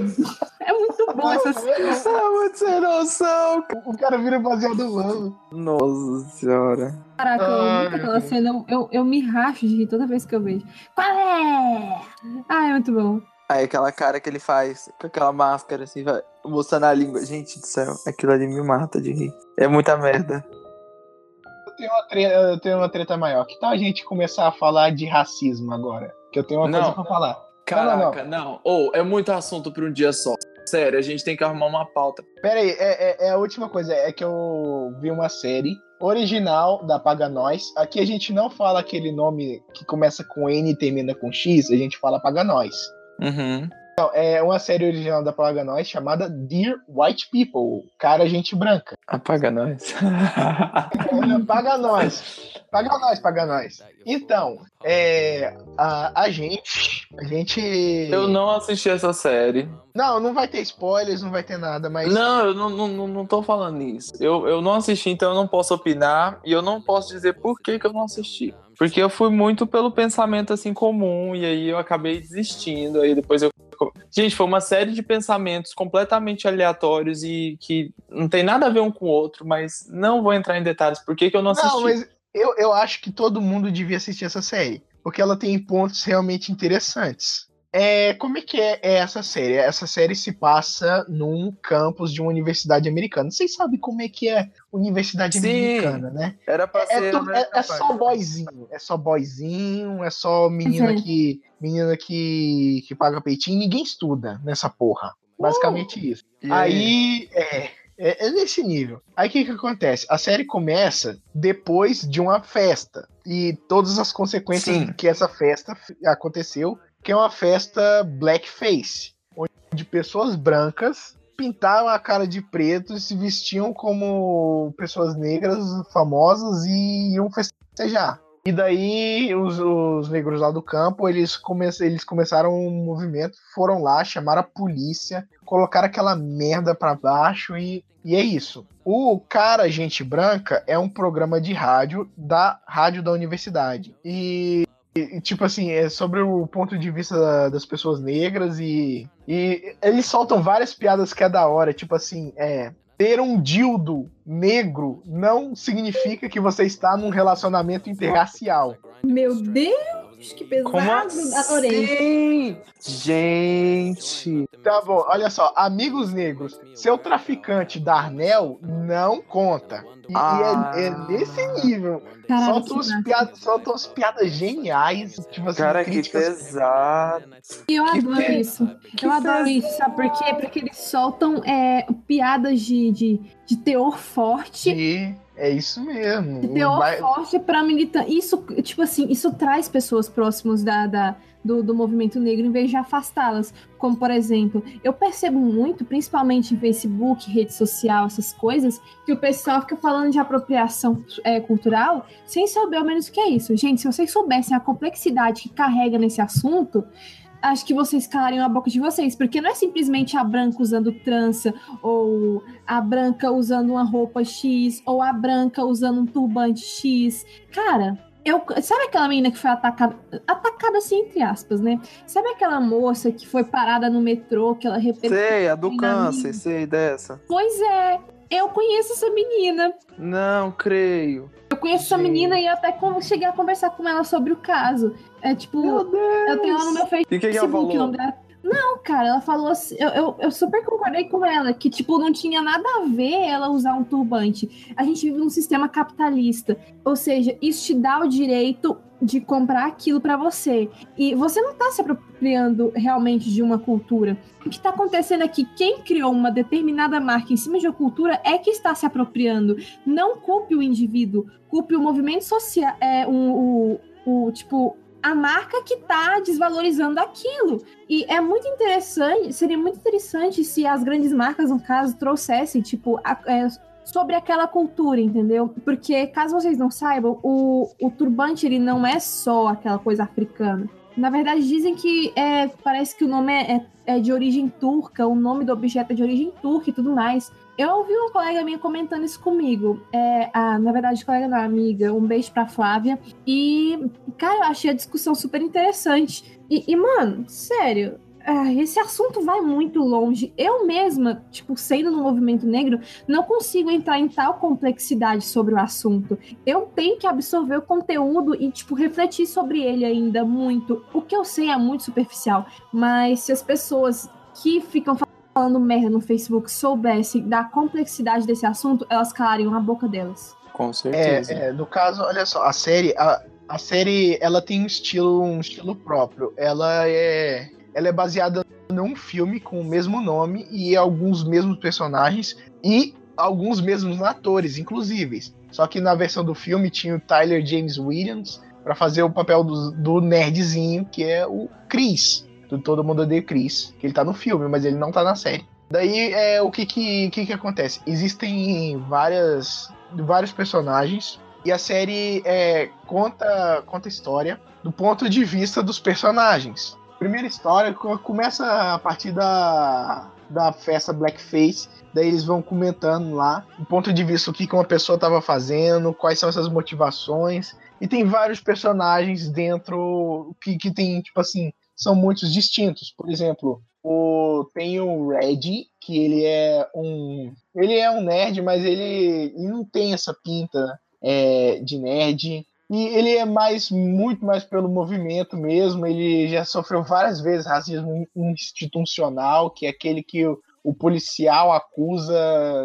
S3: é muito bom essa cena.
S2: É muito sem noção.
S1: O cara vira baseado humano.
S2: Nossa senhora.
S3: Caraca, eu
S1: Ai,
S3: aquela cena. Eu, eu, eu me racho de rir toda vez que eu vejo. Qual é? Ah, é muito bom.
S2: Aí aquela cara que ele faz com aquela máscara assim, vai mostrando a língua. Gente do céu, aquilo ali me mata de rir. É muita merda.
S1: Eu tenho uma treta, eu tenho uma treta maior. Que tal a gente começar a falar de racismo agora? Que eu tenho uma
S2: Não.
S1: coisa pra falar.
S2: Caraca, não. Ou é muito assunto pra um dia só. Sério, a gente tem que arrumar uma pauta.
S1: Pera aí, é, é- é a última coisa. É que eu vi uma série original da Paga Nós. Aqui a gente não fala aquele nome que começa com N e termina com X. A gente fala Paga Nós.
S2: Uhum.
S1: É uma série original da Paga Nós chamada Dear White People. Cara, gente branca.
S2: Apaga nós.
S1: É, paga nós. Paga nós, paga nós. Então, é, a, a gente. A gente.
S2: Eu não assisti essa série.
S1: Não, não vai ter spoilers, não vai ter nada, mas.
S2: Não, eu não, não, não- não tô falando isso. Eu, eu não assisti, então eu não posso opinar. E eu não posso dizer por que, que eu não assisti. Porque eu fui muito pelo pensamento assim comum. E aí eu acabei desistindo. Aí depois eu. Gente, foi uma série de pensamentos completamente aleatórios e que não tem nada a ver um com o outro, mas não vou entrar em detalhes por que, que eu não assisti.
S1: Não, mas eu, eu acho que todo mundo devia assistir essa série. Porque ela tem pontos realmente interessantes. É, como é que é, é essa série? Essa série se passa num campus de uma universidade americana. Vocês sabem como é que é universidade
S2: Sim.
S1: americana, né?
S2: Era pra
S1: É,
S2: ser.
S1: tu- é- é só boyzinho, é só boyzinho, é só menina
S3: Uhum.
S1: que menina que, que paga peitinho, ninguém estuda nessa porra. Basicamente isso.
S2: E
S1: Aí é, é, é nesse nível. Aí o que que acontece? A série começa depois de uma festa e todas as consequências
S2: Sim.
S1: que essa festa aconteceu, que é uma festa blackface, onde pessoas brancas pintavam a cara de preto e se vestiam como pessoas negras famosas e iam festejar. E daí os, os negros lá do campo, eles, come eles começaram um movimento, foram lá, chamaram a polícia, colocaram aquela merda pra baixo e, e é isso. O Cara Gente Branca é um programa de rádio da rádio da universidade. E, tipo assim, é sobre o ponto de vista da- das pessoas negras e, e eles soltam várias piadas que é da hora, tipo assim, é ter um dildo negro não significa que você está num relacionamento interracial.
S3: Meu Deus! Que pesado.
S2: Como
S3: Adorei.
S2: assim? Gente.
S1: Tá bom, olha só, amigos negros, seu traficante Darnell não conta. E,
S2: Ah.
S1: e é, é nesse nível.
S3: Caralho,
S1: uns
S3: massa.
S1: piadas, soltam uns piadas geniais. Tipo assim,
S2: Cara, que pesado.
S3: E eu
S2: Que
S3: adoro isso.
S2: que
S3: Eu adoro
S2: pesado.
S3: isso, sabe por quê? Porque eles soltam é, piadas de, de, de teor forte.
S1: E é isso mesmo.
S3: De teor
S1: Vai-
S3: forte pra militante. Isso, tipo assim, isso traz pessoas próximas da, da- do, do movimento negro em vez de afastá-las. Como, por exemplo, eu percebo muito, principalmente em Facebook, rede social, essas coisas, que o pessoal fica falando de apropriação é, cultural sem saber ao menos o que é isso. Gente, se vocês soubessem a complexidade que carrega nesse assunto, acho que vocês calariam a boca de vocês, porque não é simplesmente a branca usando trança, ou a branca usando uma roupa X, ou a branca usando um turbante X. Cara, eu, sabe aquela menina que foi atacada, atacada assim, entre aspas, né? Sabe aquela moça que foi parada no metrô, que ela repetiu?
S2: Sei, a do
S3: Sim,
S2: câncer, sei dessa.
S3: Pois é, eu conheço essa menina.
S2: Não, creio.
S3: Eu conheço essa
S1: Gente.
S3: menina e até cheguei a conversar com ela sobre o caso. É tipo, eu tenho ela no meu Facebook.
S2: E o que, que ela falou?
S3: Não, cara, ela falou assim. Eu, eu, eu super concordei com ela, que, tipo, não tinha nada a ver ela usar um turbante. A gente vive num sistema capitalista. Ou seja, isso te dá o direito de comprar aquilo pra você. E você não tá se apropriando realmente de uma cultura. O que tá acontecendo é que quem criou uma determinada marca em cima de uma cultura é que está se apropriando. Não culpe o indivíduo, culpe o movimento social, é, o, o, tipo, a marca que tá desvalorizando aquilo. E é muito interessante, seria muito interessante se as grandes marcas, no caso, trouxessem, tipo, a- é, sobre aquela cultura, entendeu? Porque, caso vocês não saibam, o, o turbante, ele não é só aquela coisa africana. Na verdade, dizem que é, parece que o nome é- é de origem turca, o nome do objeto é de origem turca e tudo mais. Eu ouvi uma colega minha comentando isso comigo. É, a, na verdade, colega não, amiga. Um beijo pra Flávia. E, cara, eu achei a discussão super interessante. E, e, mano, sério, ah, esse assunto vai muito longe. Eu mesma, tipo, sendo no movimento negro, não consigo entrar em tal complexidade sobre o assunto. Eu tenho que absorver o conteúdo e, tipo, refletir sobre ele ainda muito. O que eu sei é muito superficial, mas se as pessoas que ficam falando merda no Facebook soubessem da complexidade desse assunto, elas calariam a boca delas.
S2: Com certeza.
S1: É, é, no caso, olha só, a série, a, a série, ela tem um estilo, um estilo próprio. Ela é, ela é baseada num filme com o mesmo nome e alguns mesmos personagens e alguns mesmos atores, inclusive. Só que na versão do filme tinha o Tyler James Williams para fazer o papel do, do nerdzinho, que é o Chris, do Todo Mundo o Chris, que ele tá no filme, mas ele não tá na série. Daí é o que que, que que acontece? Existem várias vários personagens e a série é, conta conta história do ponto de vista dos personagens. Primeira história co- começa a partir da da festa Blackface, daí eles vão comentando lá o ponto de vista o que que uma pessoa estava fazendo, quais são essas motivações e tem vários personagens dentro que que tem tipo assim são muitos distintos. Por exemplo, o, tem o Red, que ele é um. Ele é um nerd, mas ele, ele não tem essa pinta é, de nerd. E ele é mais, muito mais pelo movimento mesmo. Ele já sofreu várias vezes racismo institucional, que é aquele que o, o policial acusa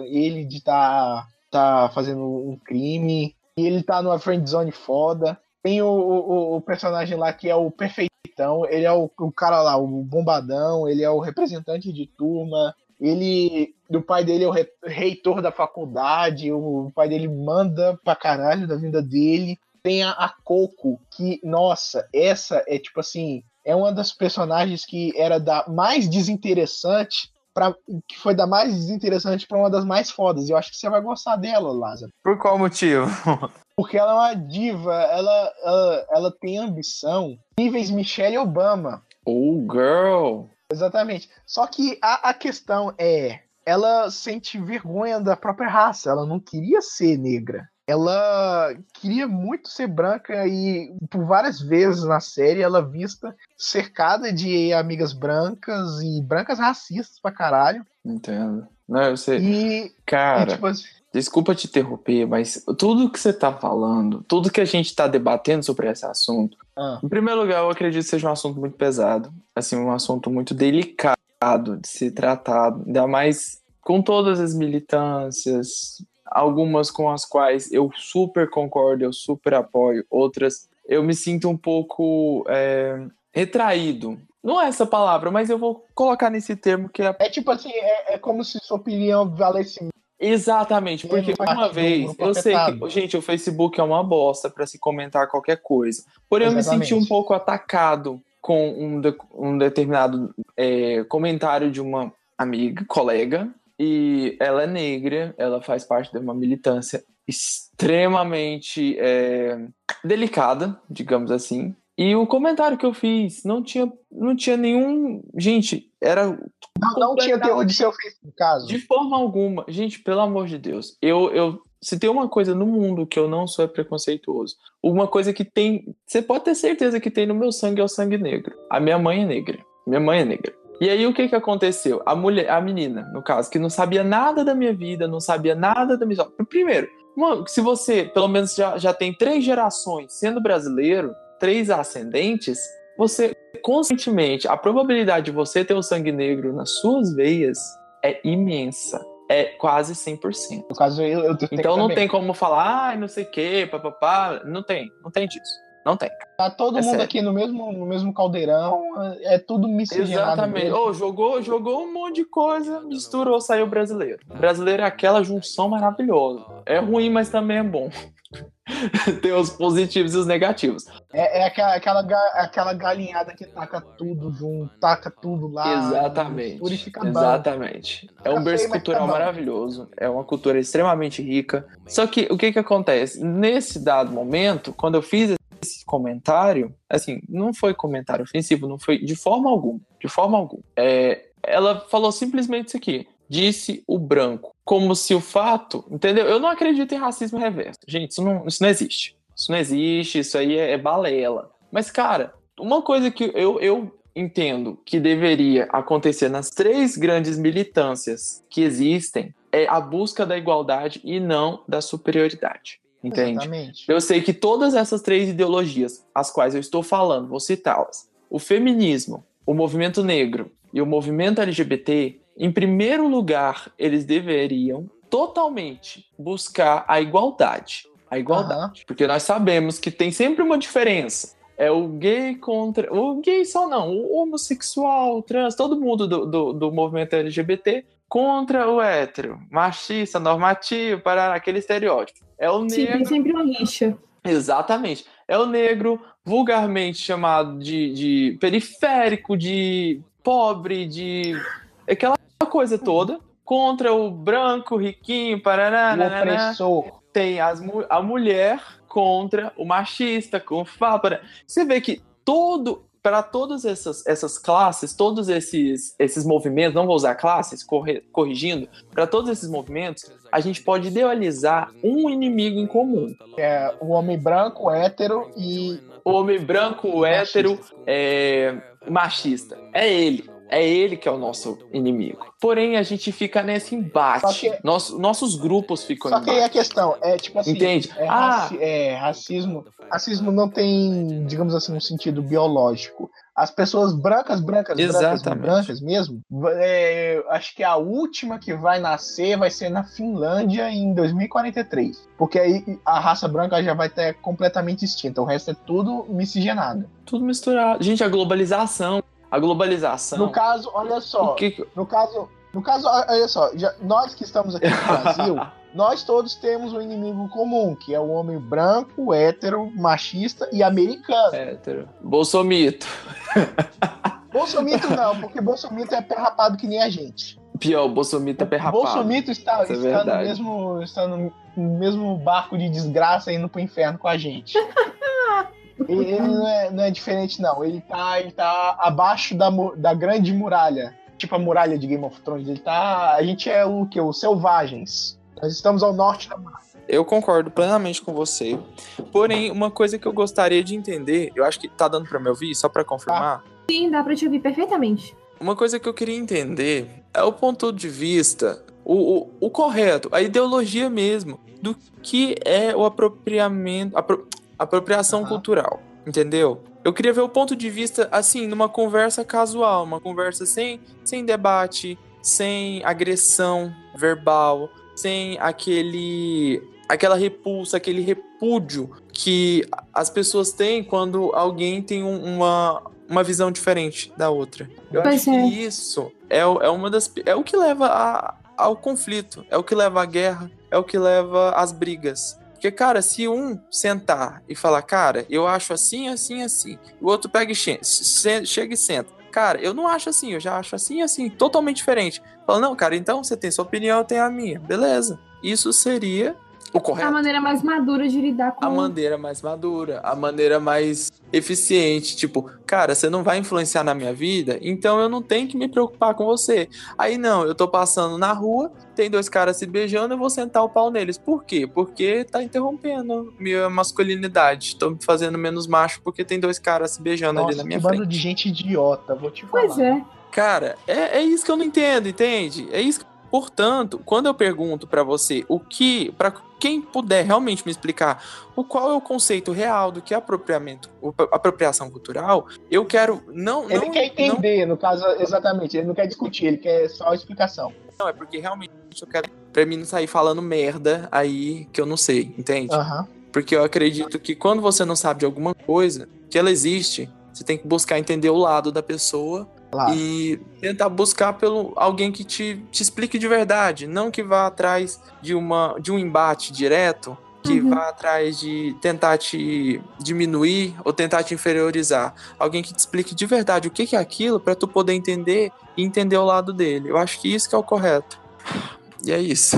S1: ele de estar tá, tá fazendo um crime. E ele tá numa friend zone foda. Tem o, o, o personagem lá que é o perfeitão, ele é o, o cara lá, o bombadão, ele é o representante de turma, ele. O pai dele é o re- reitor da faculdade, o pai dele manda pra caralho da vida dele. Tem a, a Coco, que, nossa, essa é tipo assim, é uma das personagens que era da mais desinteressante para que foi da mais desinteressante pra uma das mais fodas. Eu acho que você vai gostar dela, Lázaro.
S2: Por qual motivo? (laughs)
S1: Porque ela é uma diva, ela, ela, ela tem ambição níveis Michelle Obama.
S2: Oh, girl.
S1: Exatamente. Só que a, a questão é, ela sente vergonha da própria raça. Ela não queria ser negra. Ela queria muito ser branca e por várias vezes na série ela vista cercada de amigas brancas e brancas racistas pra caralho.
S2: Entendo. Não, eu sei.
S1: E, e,
S2: Cara,
S1: tipo assim,
S2: desculpa te interromper, mas tudo que você tá falando, tudo que a gente tá debatendo sobre esse assunto,
S1: Ah.
S2: Em primeiro lugar, eu acredito que seja um assunto muito pesado, assim, um assunto muito delicado de ser tratado, ainda mais com todas as militâncias, algumas com as quais eu super concordo, eu super apoio, outras eu me sinto um pouco é, retraído. Não é essa palavra, mas eu vou colocar nesse termo que é
S1: É tipo assim, é, é como se sua opinião valesse.
S2: Exatamente, porque
S1: faz
S2: uma vez, eu sei que,
S1: afetado.
S2: gente, o Facebook é uma bosta pra se comentar qualquer coisa. Porém, eu me
S1: Exatamente.
S2: senti um pouco atacado com um, de- um determinado é, comentário de uma amiga, colega, e ela é negra, ela faz parte de uma militância extremamente é, delicada, digamos assim. E o comentário que eu fiz não tinha, não tinha nenhum. Gente, era
S1: Não, não tinha teor de seu no caso.
S2: de forma alguma. Gente, pelo amor de Deus. Eu, eu, se tem uma coisa no mundo que eu não sou é preconceituoso. Uma coisa que tem. Você pode ter certeza que tem no meu sangue é o sangue negro. A minha mãe é negra. Minha mãe é negra. E aí o que que aconteceu? A mulher, a menina, no caso, que não sabia nada da minha vida, não sabia nada da minha. Primeiro, uma- se você, pelo menos, já, já tem três gerações sendo brasileiro, três ascendentes, você conscientemente, a probabilidade de você ter o sangue negro nas suas veias é imensa. É quase 100%.
S1: No caso, eu, eu
S2: Então não
S1: também.
S2: tem como falar, ai, não sei o quê, papapá. Não tem, não tem disso. Não tem.
S1: Tá todo
S2: É
S1: mundo
S2: sério.
S1: aqui no mesmo, no mesmo caldeirão, é tudo miscigenado.
S2: Exatamente.
S1: mesmo.
S2: Ô, jogou, jogou um monte de coisa, misturou, saiu brasileiro. Brasileiro é aquela junção maravilhosa. É ruim, mas também é bom. (laughs) tem os positivos e os negativos.
S1: É, é aquela, aquela, aquela galinhada que taca tudo junto, taca tudo lá.
S2: Exatamente. Exatamente. É um berço cultural maravilhoso. É uma cultura extremamente rica. Só que o que que acontece? Nesse dado momento, quando eu fiz esse comentário, assim, não foi comentário ofensivo, não foi de forma alguma. De forma alguma. É, ela falou simplesmente isso aqui. Disse o branco. Como se o fato. Entendeu? Eu não acredito em racismo reverso. Gente, isso não, isso não existe. Isso não existe, isso aí é, é balela. Mas, cara, uma coisa que eu, eu entendo que deveria acontecer nas três grandes militâncias que existem é a busca da igualdade e não da superioridade. Entende?
S1: Exatamente.
S2: Eu sei que todas essas três ideologias, as quais eu estou falando, vou citá-las: o feminismo, o movimento negro e o movimento LGBT, em primeiro lugar, eles deveriam totalmente buscar a igualdade. A igualdade. Porque nós sabemos que tem sempre uma diferença. É o gay contra. O gay só não, o homossexual, o trans, todo mundo do, do, do movimento LGBT contra o hétero, machista, normativo, para aquele estereótipo. É o
S3: Sim,
S2: negro.
S3: tem sempre uma rixa.
S2: Exatamente. É o negro vulgarmente chamado de, de periférico, de pobre, de aquela coisa toda, contra o branco, riquinho, parará,
S1: O opressor.
S2: Tem as, a mulher contra o machista, com o. Você vê que todo para todas essas, essas classes, todos esses, esses movimentos, não vou usar classes, corre- corrigindo, para todos esses movimentos, a gente pode idealizar um inimigo em comum.
S1: É o homem branco, hétero e.
S2: o homem branco, o
S1: Machista.
S2: hétero, é, machista. É ele. É ele que é o nosso inimigo. Porém, a gente fica nesse embate.
S1: Que-
S2: Nosso- nossos grupos ficam
S1: Só que aí a questão é tipo assim.
S2: Entende?
S1: É,
S2: Ah,
S1: é, racismo. Racismo não tem, digamos assim, um sentido biológico. As pessoas brancas, brancas, brancas,
S2: Exatamente.
S1: brancas mesmo, é, acho que a última que vai nascer vai ser na Finlândia em 2043. Porque aí a raça branca já vai estar completamente extinta. O resto é tudo miscigenado.
S2: tudo misturado. Gente, a globalização. A globalização.
S1: No caso, olha só.
S2: o que
S1: No caso, no caso, olha só, já- nós que estamos aqui no (laughs) Brasil, nós todos temos um inimigo comum, que é o homem branco, hétero, machista e americano.
S2: Hétero. Bolsomito.
S1: Bolsomito não, porque Bolsomito é pé rapado que nem a gente.
S2: Pior, Bolsomito é perrapado.
S1: Bolsomito está,
S2: Isso é
S1: está, no mesmo, está no mesmo barco de desgraça indo pro inferno com a gente. Ele, ele não, é, não é diferente, não. Ele tá, ele tá abaixo da, da grande muralha. Tipo a muralha de Game of Thrones. Ele tá. A gente é o que? Os selvagens. Nós estamos ao norte da muralha.
S2: Eu concordo plenamente com você. Porém, uma coisa que eu gostaria de entender, eu acho que tá dando pra me ouvir, só pra confirmar.
S3: Sim, dá pra te ouvir perfeitamente.
S2: Uma coisa que eu queria entender é o ponto de vista, o, o, o correto, a ideologia mesmo, do que é o apropriamento, apro- apropriação
S1: Aham.
S2: cultural. entendeu? Eu queria ver o ponto de vista, assim, numa conversa casual, uma conversa sem, sem debate, sem agressão verbal, sem aquele aquela repulsa, aquele repúdio que as pessoas têm quando alguém tem uma, uma visão diferente da outra. Eu
S3: Pois
S2: acho
S3: é.
S2: que isso é, é uma das é o que leva a- ao conflito, é o que leva à guerra, é o que leva às brigas. Porque, cara, se um sentar e falar, cara, eu acho assim, assim, assim, o outro pega e chega e senta. Cara, eu não acho assim, eu já acho assim, assim, totalmente diferente. Fala, não, cara, então você tem sua opinião, eu tenho a minha. Beleza. Isso seria o
S3: A
S2: correto.
S3: maneira mais madura de lidar com
S2: A maneira mais madura, a maneira mais eficiente. Tipo, cara, você não vai influenciar na minha vida, então eu não tenho que me preocupar com você. Aí não, eu tô passando na rua, tem dois caras se beijando, eu vou sentar o pau neles. Por quê? Porque tá interrompendo minha masculinidade. Tô me fazendo menos macho porque tem dois caras se beijando ali
S1: Nossa,
S2: na
S1: que
S2: minha
S1: bando
S2: frente.
S1: de gente idiota, vou te falar.
S3: Pois é.
S2: Cara, é, é isso que eu não entendo, entende? É isso. que- Portanto, quando eu pergunto pra você o que, Pra quem puder realmente me explicar o qual é o conceito real do que é apropriamento, apropriação cultural, eu quero não
S1: Ele
S2: não,
S1: quer entender, no caso, exatamente. Ele não quer discutir, ele quer só a explicação.
S2: não, não é porque realmente eu quero pra mim não sair falando merda aí que eu não sei, entende?
S1: Aham.
S2: Porque eu acredito que quando você não sabe de alguma coisa, que ela existe, você tem que buscar entender o lado da pessoa E tentar buscar pelo alguém que te, te explique de verdade, não que vá atrás de uma de um embate direto, que
S3: Uhum.
S2: vá atrás de tentar te diminuir ou tentar te inferiorizar. Alguém que te explique de verdade o que é aquilo para tu poder entender e entender o lado dele. Eu acho que isso que é o correto. E é isso.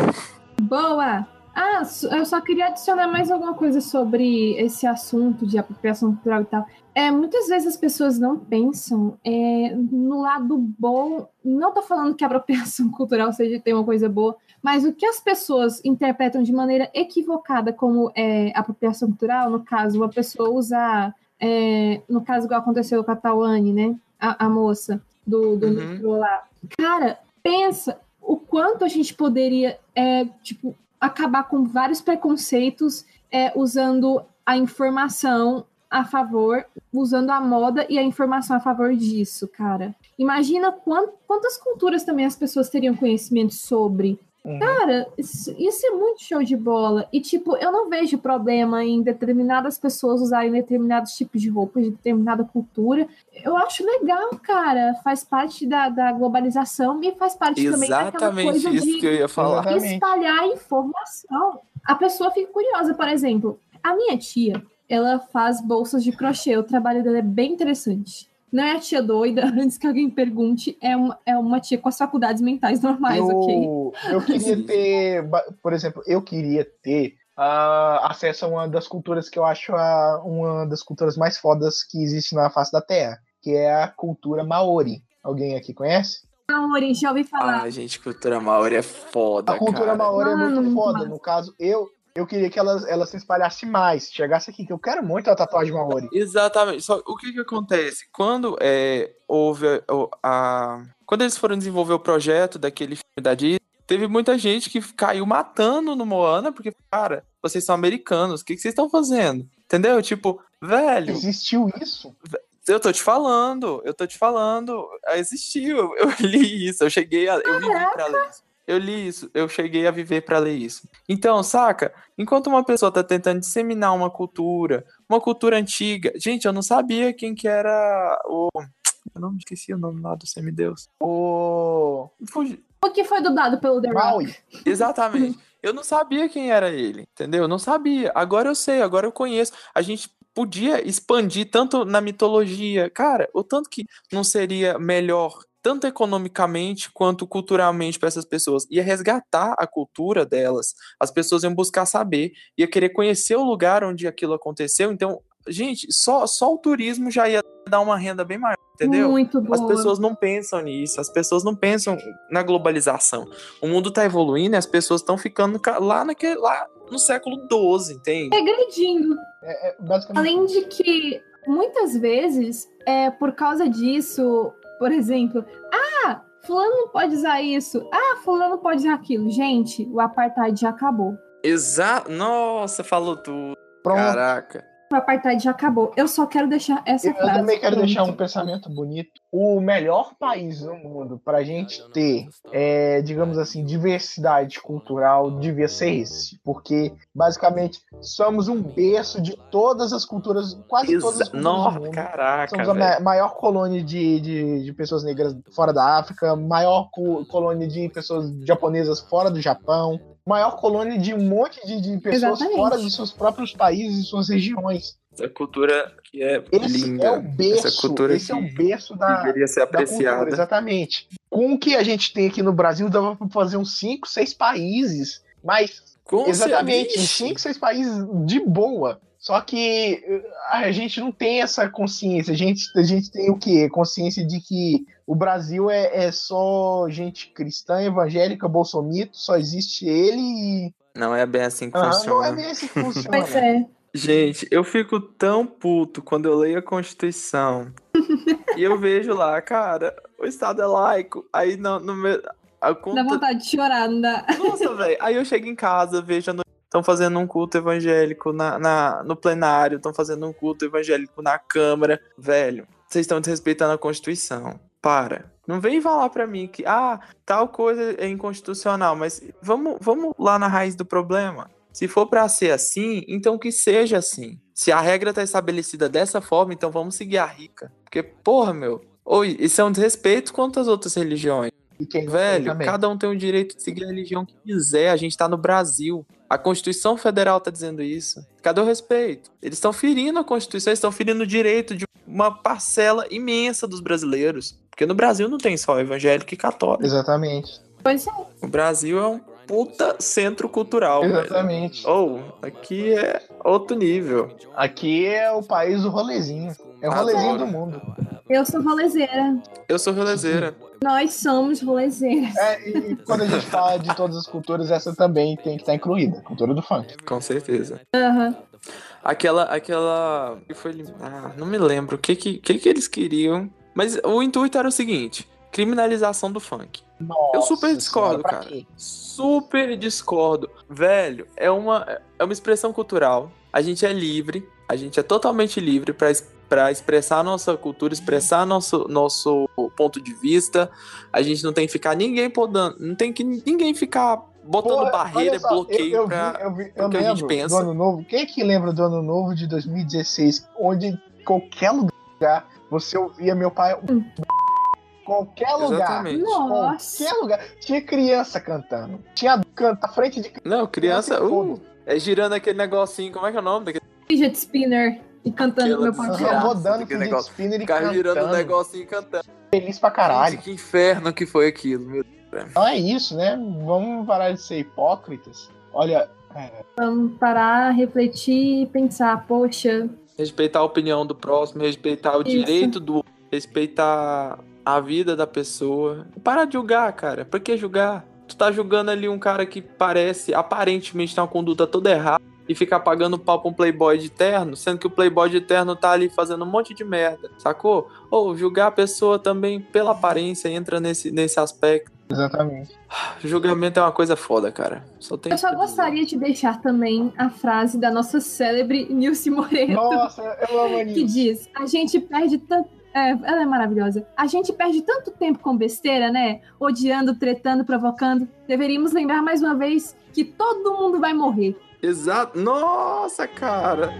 S3: Boa! Ah, eu só queria adicionar mais alguma coisa sobre esse assunto de apropriação cultural e tal. É, muitas vezes as pessoas não pensam é, no lado bom. Não tô falando que a apropriação (laughs) cultural seja ter uma coisa boa, mas o que as pessoas interpretam de maneira equivocada como é, apropriação cultural, no caso, uma pessoa usar, é, no caso, igual aconteceu com a Tawane, né? A, a moça do, do
S2: Uhum.
S3: metrô lá. Cara, pensa o quanto a gente poderia, é, tipo, acabar com vários preconceitos é, usando a informação a favor, usando a moda e a informação a favor disso, cara. Imagina quant- quantas culturas também as pessoas teriam conhecimento sobre.
S1: Uhum.
S3: Cara, isso, isso é muito show de bola. E, tipo, eu não vejo problema em determinadas pessoas usarem determinados tipos de roupas de determinada cultura. Eu acho legal, cara. Faz parte da, da globalização e faz parte também daquela
S2: Exatamente
S3: coisa
S2: isso
S3: de
S2: que eu ia falar.
S1: Exatamente.
S3: espalhar informação. A pessoa fica curiosa, por exemplo, a minha tia, ela faz bolsas de crochê, o trabalho dela é bem interessante. Não é a tia doida, (laughs) antes que alguém pergunte, é uma, é uma tia com as faculdades mentais normais, ok?
S1: eu, eu queria ter, por exemplo, eu queria ter ah, acesso a uma das culturas que eu acho a- uma das culturas mais fodas que existe na face da Terra, que é a cultura Maori. Alguém aqui conhece?
S3: Maori, já ouvi falar.
S2: Ah, gente, cultura maori é foda,
S1: A cultura
S2: cara.
S1: Maori é
S3: Mano,
S1: muito foda.
S3: massa.
S1: No caso, eu eu queria que ela, ela se espalhasse mais, chegasse aqui, que eu quero muito a tatuagem Maori.
S2: Exatamente. Só o que que acontece? Quando é, houve a, o- a- Quando eles foram desenvolver o projeto daquele filme da Disney, teve muita gente que caiu matando no Moana, porque, cara, vocês são americanos, o que, que vocês estão fazendo? Entendeu? Tipo, velho,
S1: Existiu isso?
S2: eu tô te falando, eu tô te falando, existiu, eu, (laughs) eu li isso, eu cheguei a. Eu vivi pra ler isso. Eu li isso, eu cheguei a viver pra ler isso. Então, saca? Enquanto uma pessoa tá tentando disseminar uma cultura, uma cultura antiga. Gente, eu não sabia quem que era o. Eu não esqueci o nome lá do semideus.
S1: O
S2: Fugi.
S3: O que foi dublado pelo The Rock?
S1: Maui.
S2: Exatamente. Eu não sabia quem era ele, entendeu? Eu não sabia. Agora eu sei, agora eu conheço. A gente podia expandir tanto na mitologia. Cara, o tanto que não seria melhor, tanto economicamente quanto culturalmente para essas pessoas. Ia resgatar a cultura delas. As pessoas iam buscar saber, ia querer conhecer o lugar onde aquilo aconteceu. Então, gente, só, só o turismo já ia dar uma renda bem maior, entendeu?
S3: Muito boa.
S2: As pessoas não pensam nisso, as pessoas não pensam na globalização. O mundo tá evoluindo e as pessoas estão ficando ca- lá, naquele, lá no século XII, entende?
S3: Regredindo.
S1: É, é basicamente
S3: Além de que, muitas vezes, é por causa disso, por exemplo, ah, fulano não pode usar isso, ah, fulano não pode usar aquilo. Gente, o apartheid já acabou.
S2: Exato. Nossa, falou tudo.
S1: pronto.
S2: Caraca.
S3: O apartheid já acabou. Eu só quero deixar essa
S1: Eu
S3: frase.
S1: também quero deixar um pensamento bonito. O melhor país no mundo para a gente ter, é, digamos assim, diversidade cultural devia ser esse. Porque, basicamente, somos um berço de todas as culturas, quase todas as
S2: Exa-
S1: culturas
S2: Nossa,
S1: do mundo.
S2: caraca,
S1: Somos a maior colônia de, de, de pessoas negras fora da África, maior co- colônia de pessoas japonesas fora do Japão, maior colônia de um monte de, de pessoas
S3: Exatamente.
S1: fora dos seus próprios países e suas regiões.
S2: Essa cultura que é
S1: Esse
S2: linda.
S1: é o berço,
S2: Essa cultura
S1: esse é o berço da,
S2: deveria ser
S1: da cultura,
S2: apreciada.
S1: exatamente. Com o que a gente tem aqui no Brasil, dava pra fazer uns 5, 6 países. Mas,
S2: Com
S1: exatamente, uns 5, 6 países de boa. Só que eh, a gente não tem essa consciência. A gente, a gente tem o quê? Consciência de que o Brasil é, é só gente cristã, evangélica, bolsomito, só existe ele e.
S2: Não é bem assim que
S1: Ah, não
S2: funciona.
S1: é bem assim que funciona.
S3: Pois é.
S2: Gente, eu fico tão puto quando eu leio a Constituição e eu vejo lá, cara, o Estado é laico. Aí no, no meu. A
S3: Dá
S2: conta...
S3: vontade de chorar, não dá?
S2: Nossa, velho. Aí eu chego em casa, vejo. Estão fazendo um culto evangélico na, na- no plenário, estão fazendo um culto evangélico na Câmara. Velho, vocês estão desrespeitando a Constituição. Para. Não vem falar pra mim que, ah, tal coisa é inconstitucional, mas vamos, vamos lá na raiz do problema. Se for pra ser assim, então que seja assim. Se a regra tá estabelecida dessa forma, então vamos seguir a rica. Porque, porra, meu. Oi, isso é um desrespeito contra as outras religiões.
S1: E quem
S2: Velho,
S1: também.
S2: cada um tem o direito de seguir a religião que quiser. A gente tá no Brasil. A Constituição Federal tá dizendo isso. Cadê o respeito? Eles estão ferindo a Constituição, eles estão ferindo o direito de uma parcela imensa dos brasileiros. Porque no Brasil não tem só evangélico e católico.
S1: Exatamente.
S3: Pois é.
S2: O Brasil é um puta centro cultural.
S1: Exatamente.
S2: Ou, aqui é outro nível.
S1: Aqui é o país do rolezinho. É o
S2: Adoro.
S1: rolezinho do mundo.
S3: Eu sou rolezeira.
S2: Eu sou rolezeira.
S3: Nós somos rolezeiras.
S1: É, e quando a gente fala de todas as culturas, essa também tem que estar incluída. Cultura do funk.
S2: Com certeza.
S3: Aham.
S2: Aquela, aquela. que foi Ah, não me lembro o que que, que que eles queriam. Mas o intuito era o seguinte: criminalização do funk. Eu super
S1: Nossa
S2: discordo, cara.
S1: quê?
S2: Super discordo. Velho, é uma, é uma expressão cultural. A gente é livre, a gente é totalmente livre pra pra expressar nossa cultura, expressar nosso, nosso ponto de vista. A gente não tem que ficar ninguém podando, não tem que ninguém ficar botando
S1: Porra,
S2: barreira,
S1: só,
S2: bloqueio
S1: eu, eu
S2: pra.
S1: vi, eu, vi, eu
S2: que a gente
S1: lembro
S2: pensa.
S1: do ano novo. Quem é que lembra do ano novo de 2016, onde em qualquer lugar você ouvia meu pai. Qualquer lugar.
S2: Exatamente.
S3: Nossa.
S1: Qualquer lugar. Tinha criança cantando. Tinha canta à frente de
S2: Não, criança.
S1: e
S2: Uh, é girando aquele negocinho. Como é que é o nome daquele?
S3: Fidget spinner. E cantando
S2: Aquela
S3: meu podcast.
S1: Rodando
S2: aquele
S1: fidget
S2: negócio.
S1: spinner e
S2: Ficar girando o
S1: cantando.
S2: negocinho e cantando.
S1: Feliz pra caralho.
S2: Gente, que inferno que foi aquilo, meu
S1: Então é isso, né? Vamos parar de ser hipócritas. Olha, é,
S3: Vamos parar, refletir e pensar, poxa,
S2: Respeitar a opinião do próximo, respeitar o
S3: Isso.
S2: direito do. Respeitar a vida da pessoa. Para de julgar, cara. Por que julgar? Tu tá julgando ali um cara que parece, aparentemente, tem uma conduta toda errada e ficar pagando pau pra um playboy de terno, sendo que o playboy de terno tá ali fazendo um monte de merda, sacou? Ou julgar a pessoa também pela aparência entra nesse, nesse aspecto.
S1: exatamente.
S2: Julgamento é uma coisa foda, cara. Só tem
S3: eu só
S2: que
S3: gostaria de deixar também a frase da nossa célebre Nilce Moreto,
S1: Nossa, eu amo a
S3: que
S1: Nilce.
S3: diz: a gente perde tanto. É, ela é maravilhosa. A gente perde tanto tempo com besteira, né? Odiando, tretando, provocando. Deveríamos lembrar mais uma vez que todo mundo vai morrer.
S2: Exato. Nossa, cara.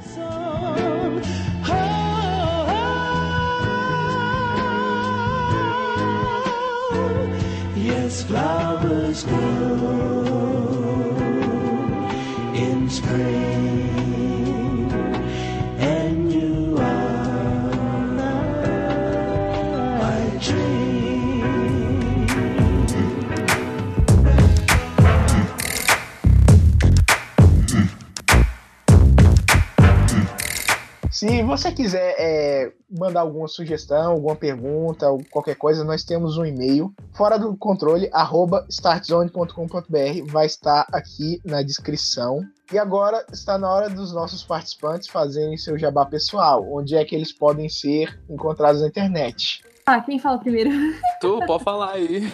S4: Yes, flowers grow in spring,
S1: Se você quiser é, mandar alguma sugestão, alguma pergunta, ou qualquer coisa, nós temos um e-mail fora do controle, arroba startzone.com.br, vai estar aqui na descrição. E agora está na hora dos nossos participantes fazerem seu jabá pessoal, onde é que eles podem ser encontrados na internet.
S3: Ah, quem fala primeiro? (laughs)
S2: Tu, pode falar aí.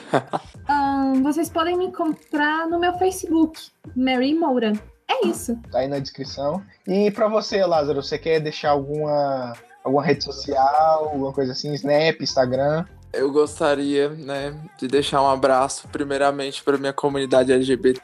S3: Ahn, vocês podem me encontrar no meu Facebook, Mary Moura. É isso.
S1: Tá aí na descrição. E pra você, Lázaro, você quer deixar alguma, alguma rede social, alguma coisa assim? Snap, Instagram?
S2: Eu gostaria, né, de deixar um abraço, primeiramente, para minha comunidade LGBT.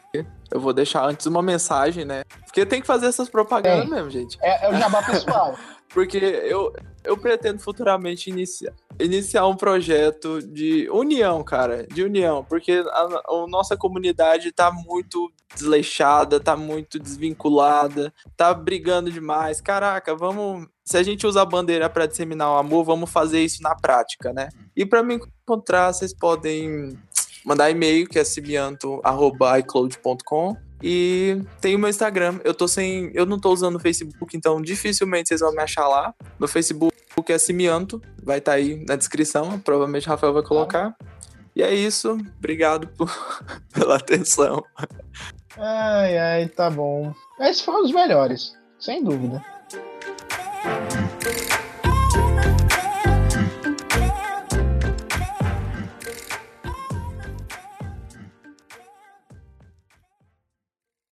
S2: Eu vou deixar antes uma mensagem, né? Porque tem que fazer essas propagandas
S1: É.
S2: mesmo, gente.
S1: É, é o jabá pessoal. (laughs)
S2: Porque eu, eu pretendo futuramente iniciar, iniciar um projeto de união, cara. De união. Porque a, a nossa comunidade tá muito desleixada, tá muito desvinculada, tá brigando demais. Caraca, vamos. Se a gente usa a bandeira para disseminar o amor, vamos fazer isso na prática, né? E para me encontrar, vocês podem mandar e-mail, que é cibianto.icloud.com. E tem o meu Instagram. Eu tô sem. Eu não tô usando o Facebook, então dificilmente vocês vão me achar lá. Meu Facebook é Simianto. Vai estar aí na descrição. Provavelmente o Rafael vai colocar. E é isso. Obrigado (laughs) por- pela atenção.
S1: Ai, ai, tá bom. Esse foi um dos melhores, sem dúvida.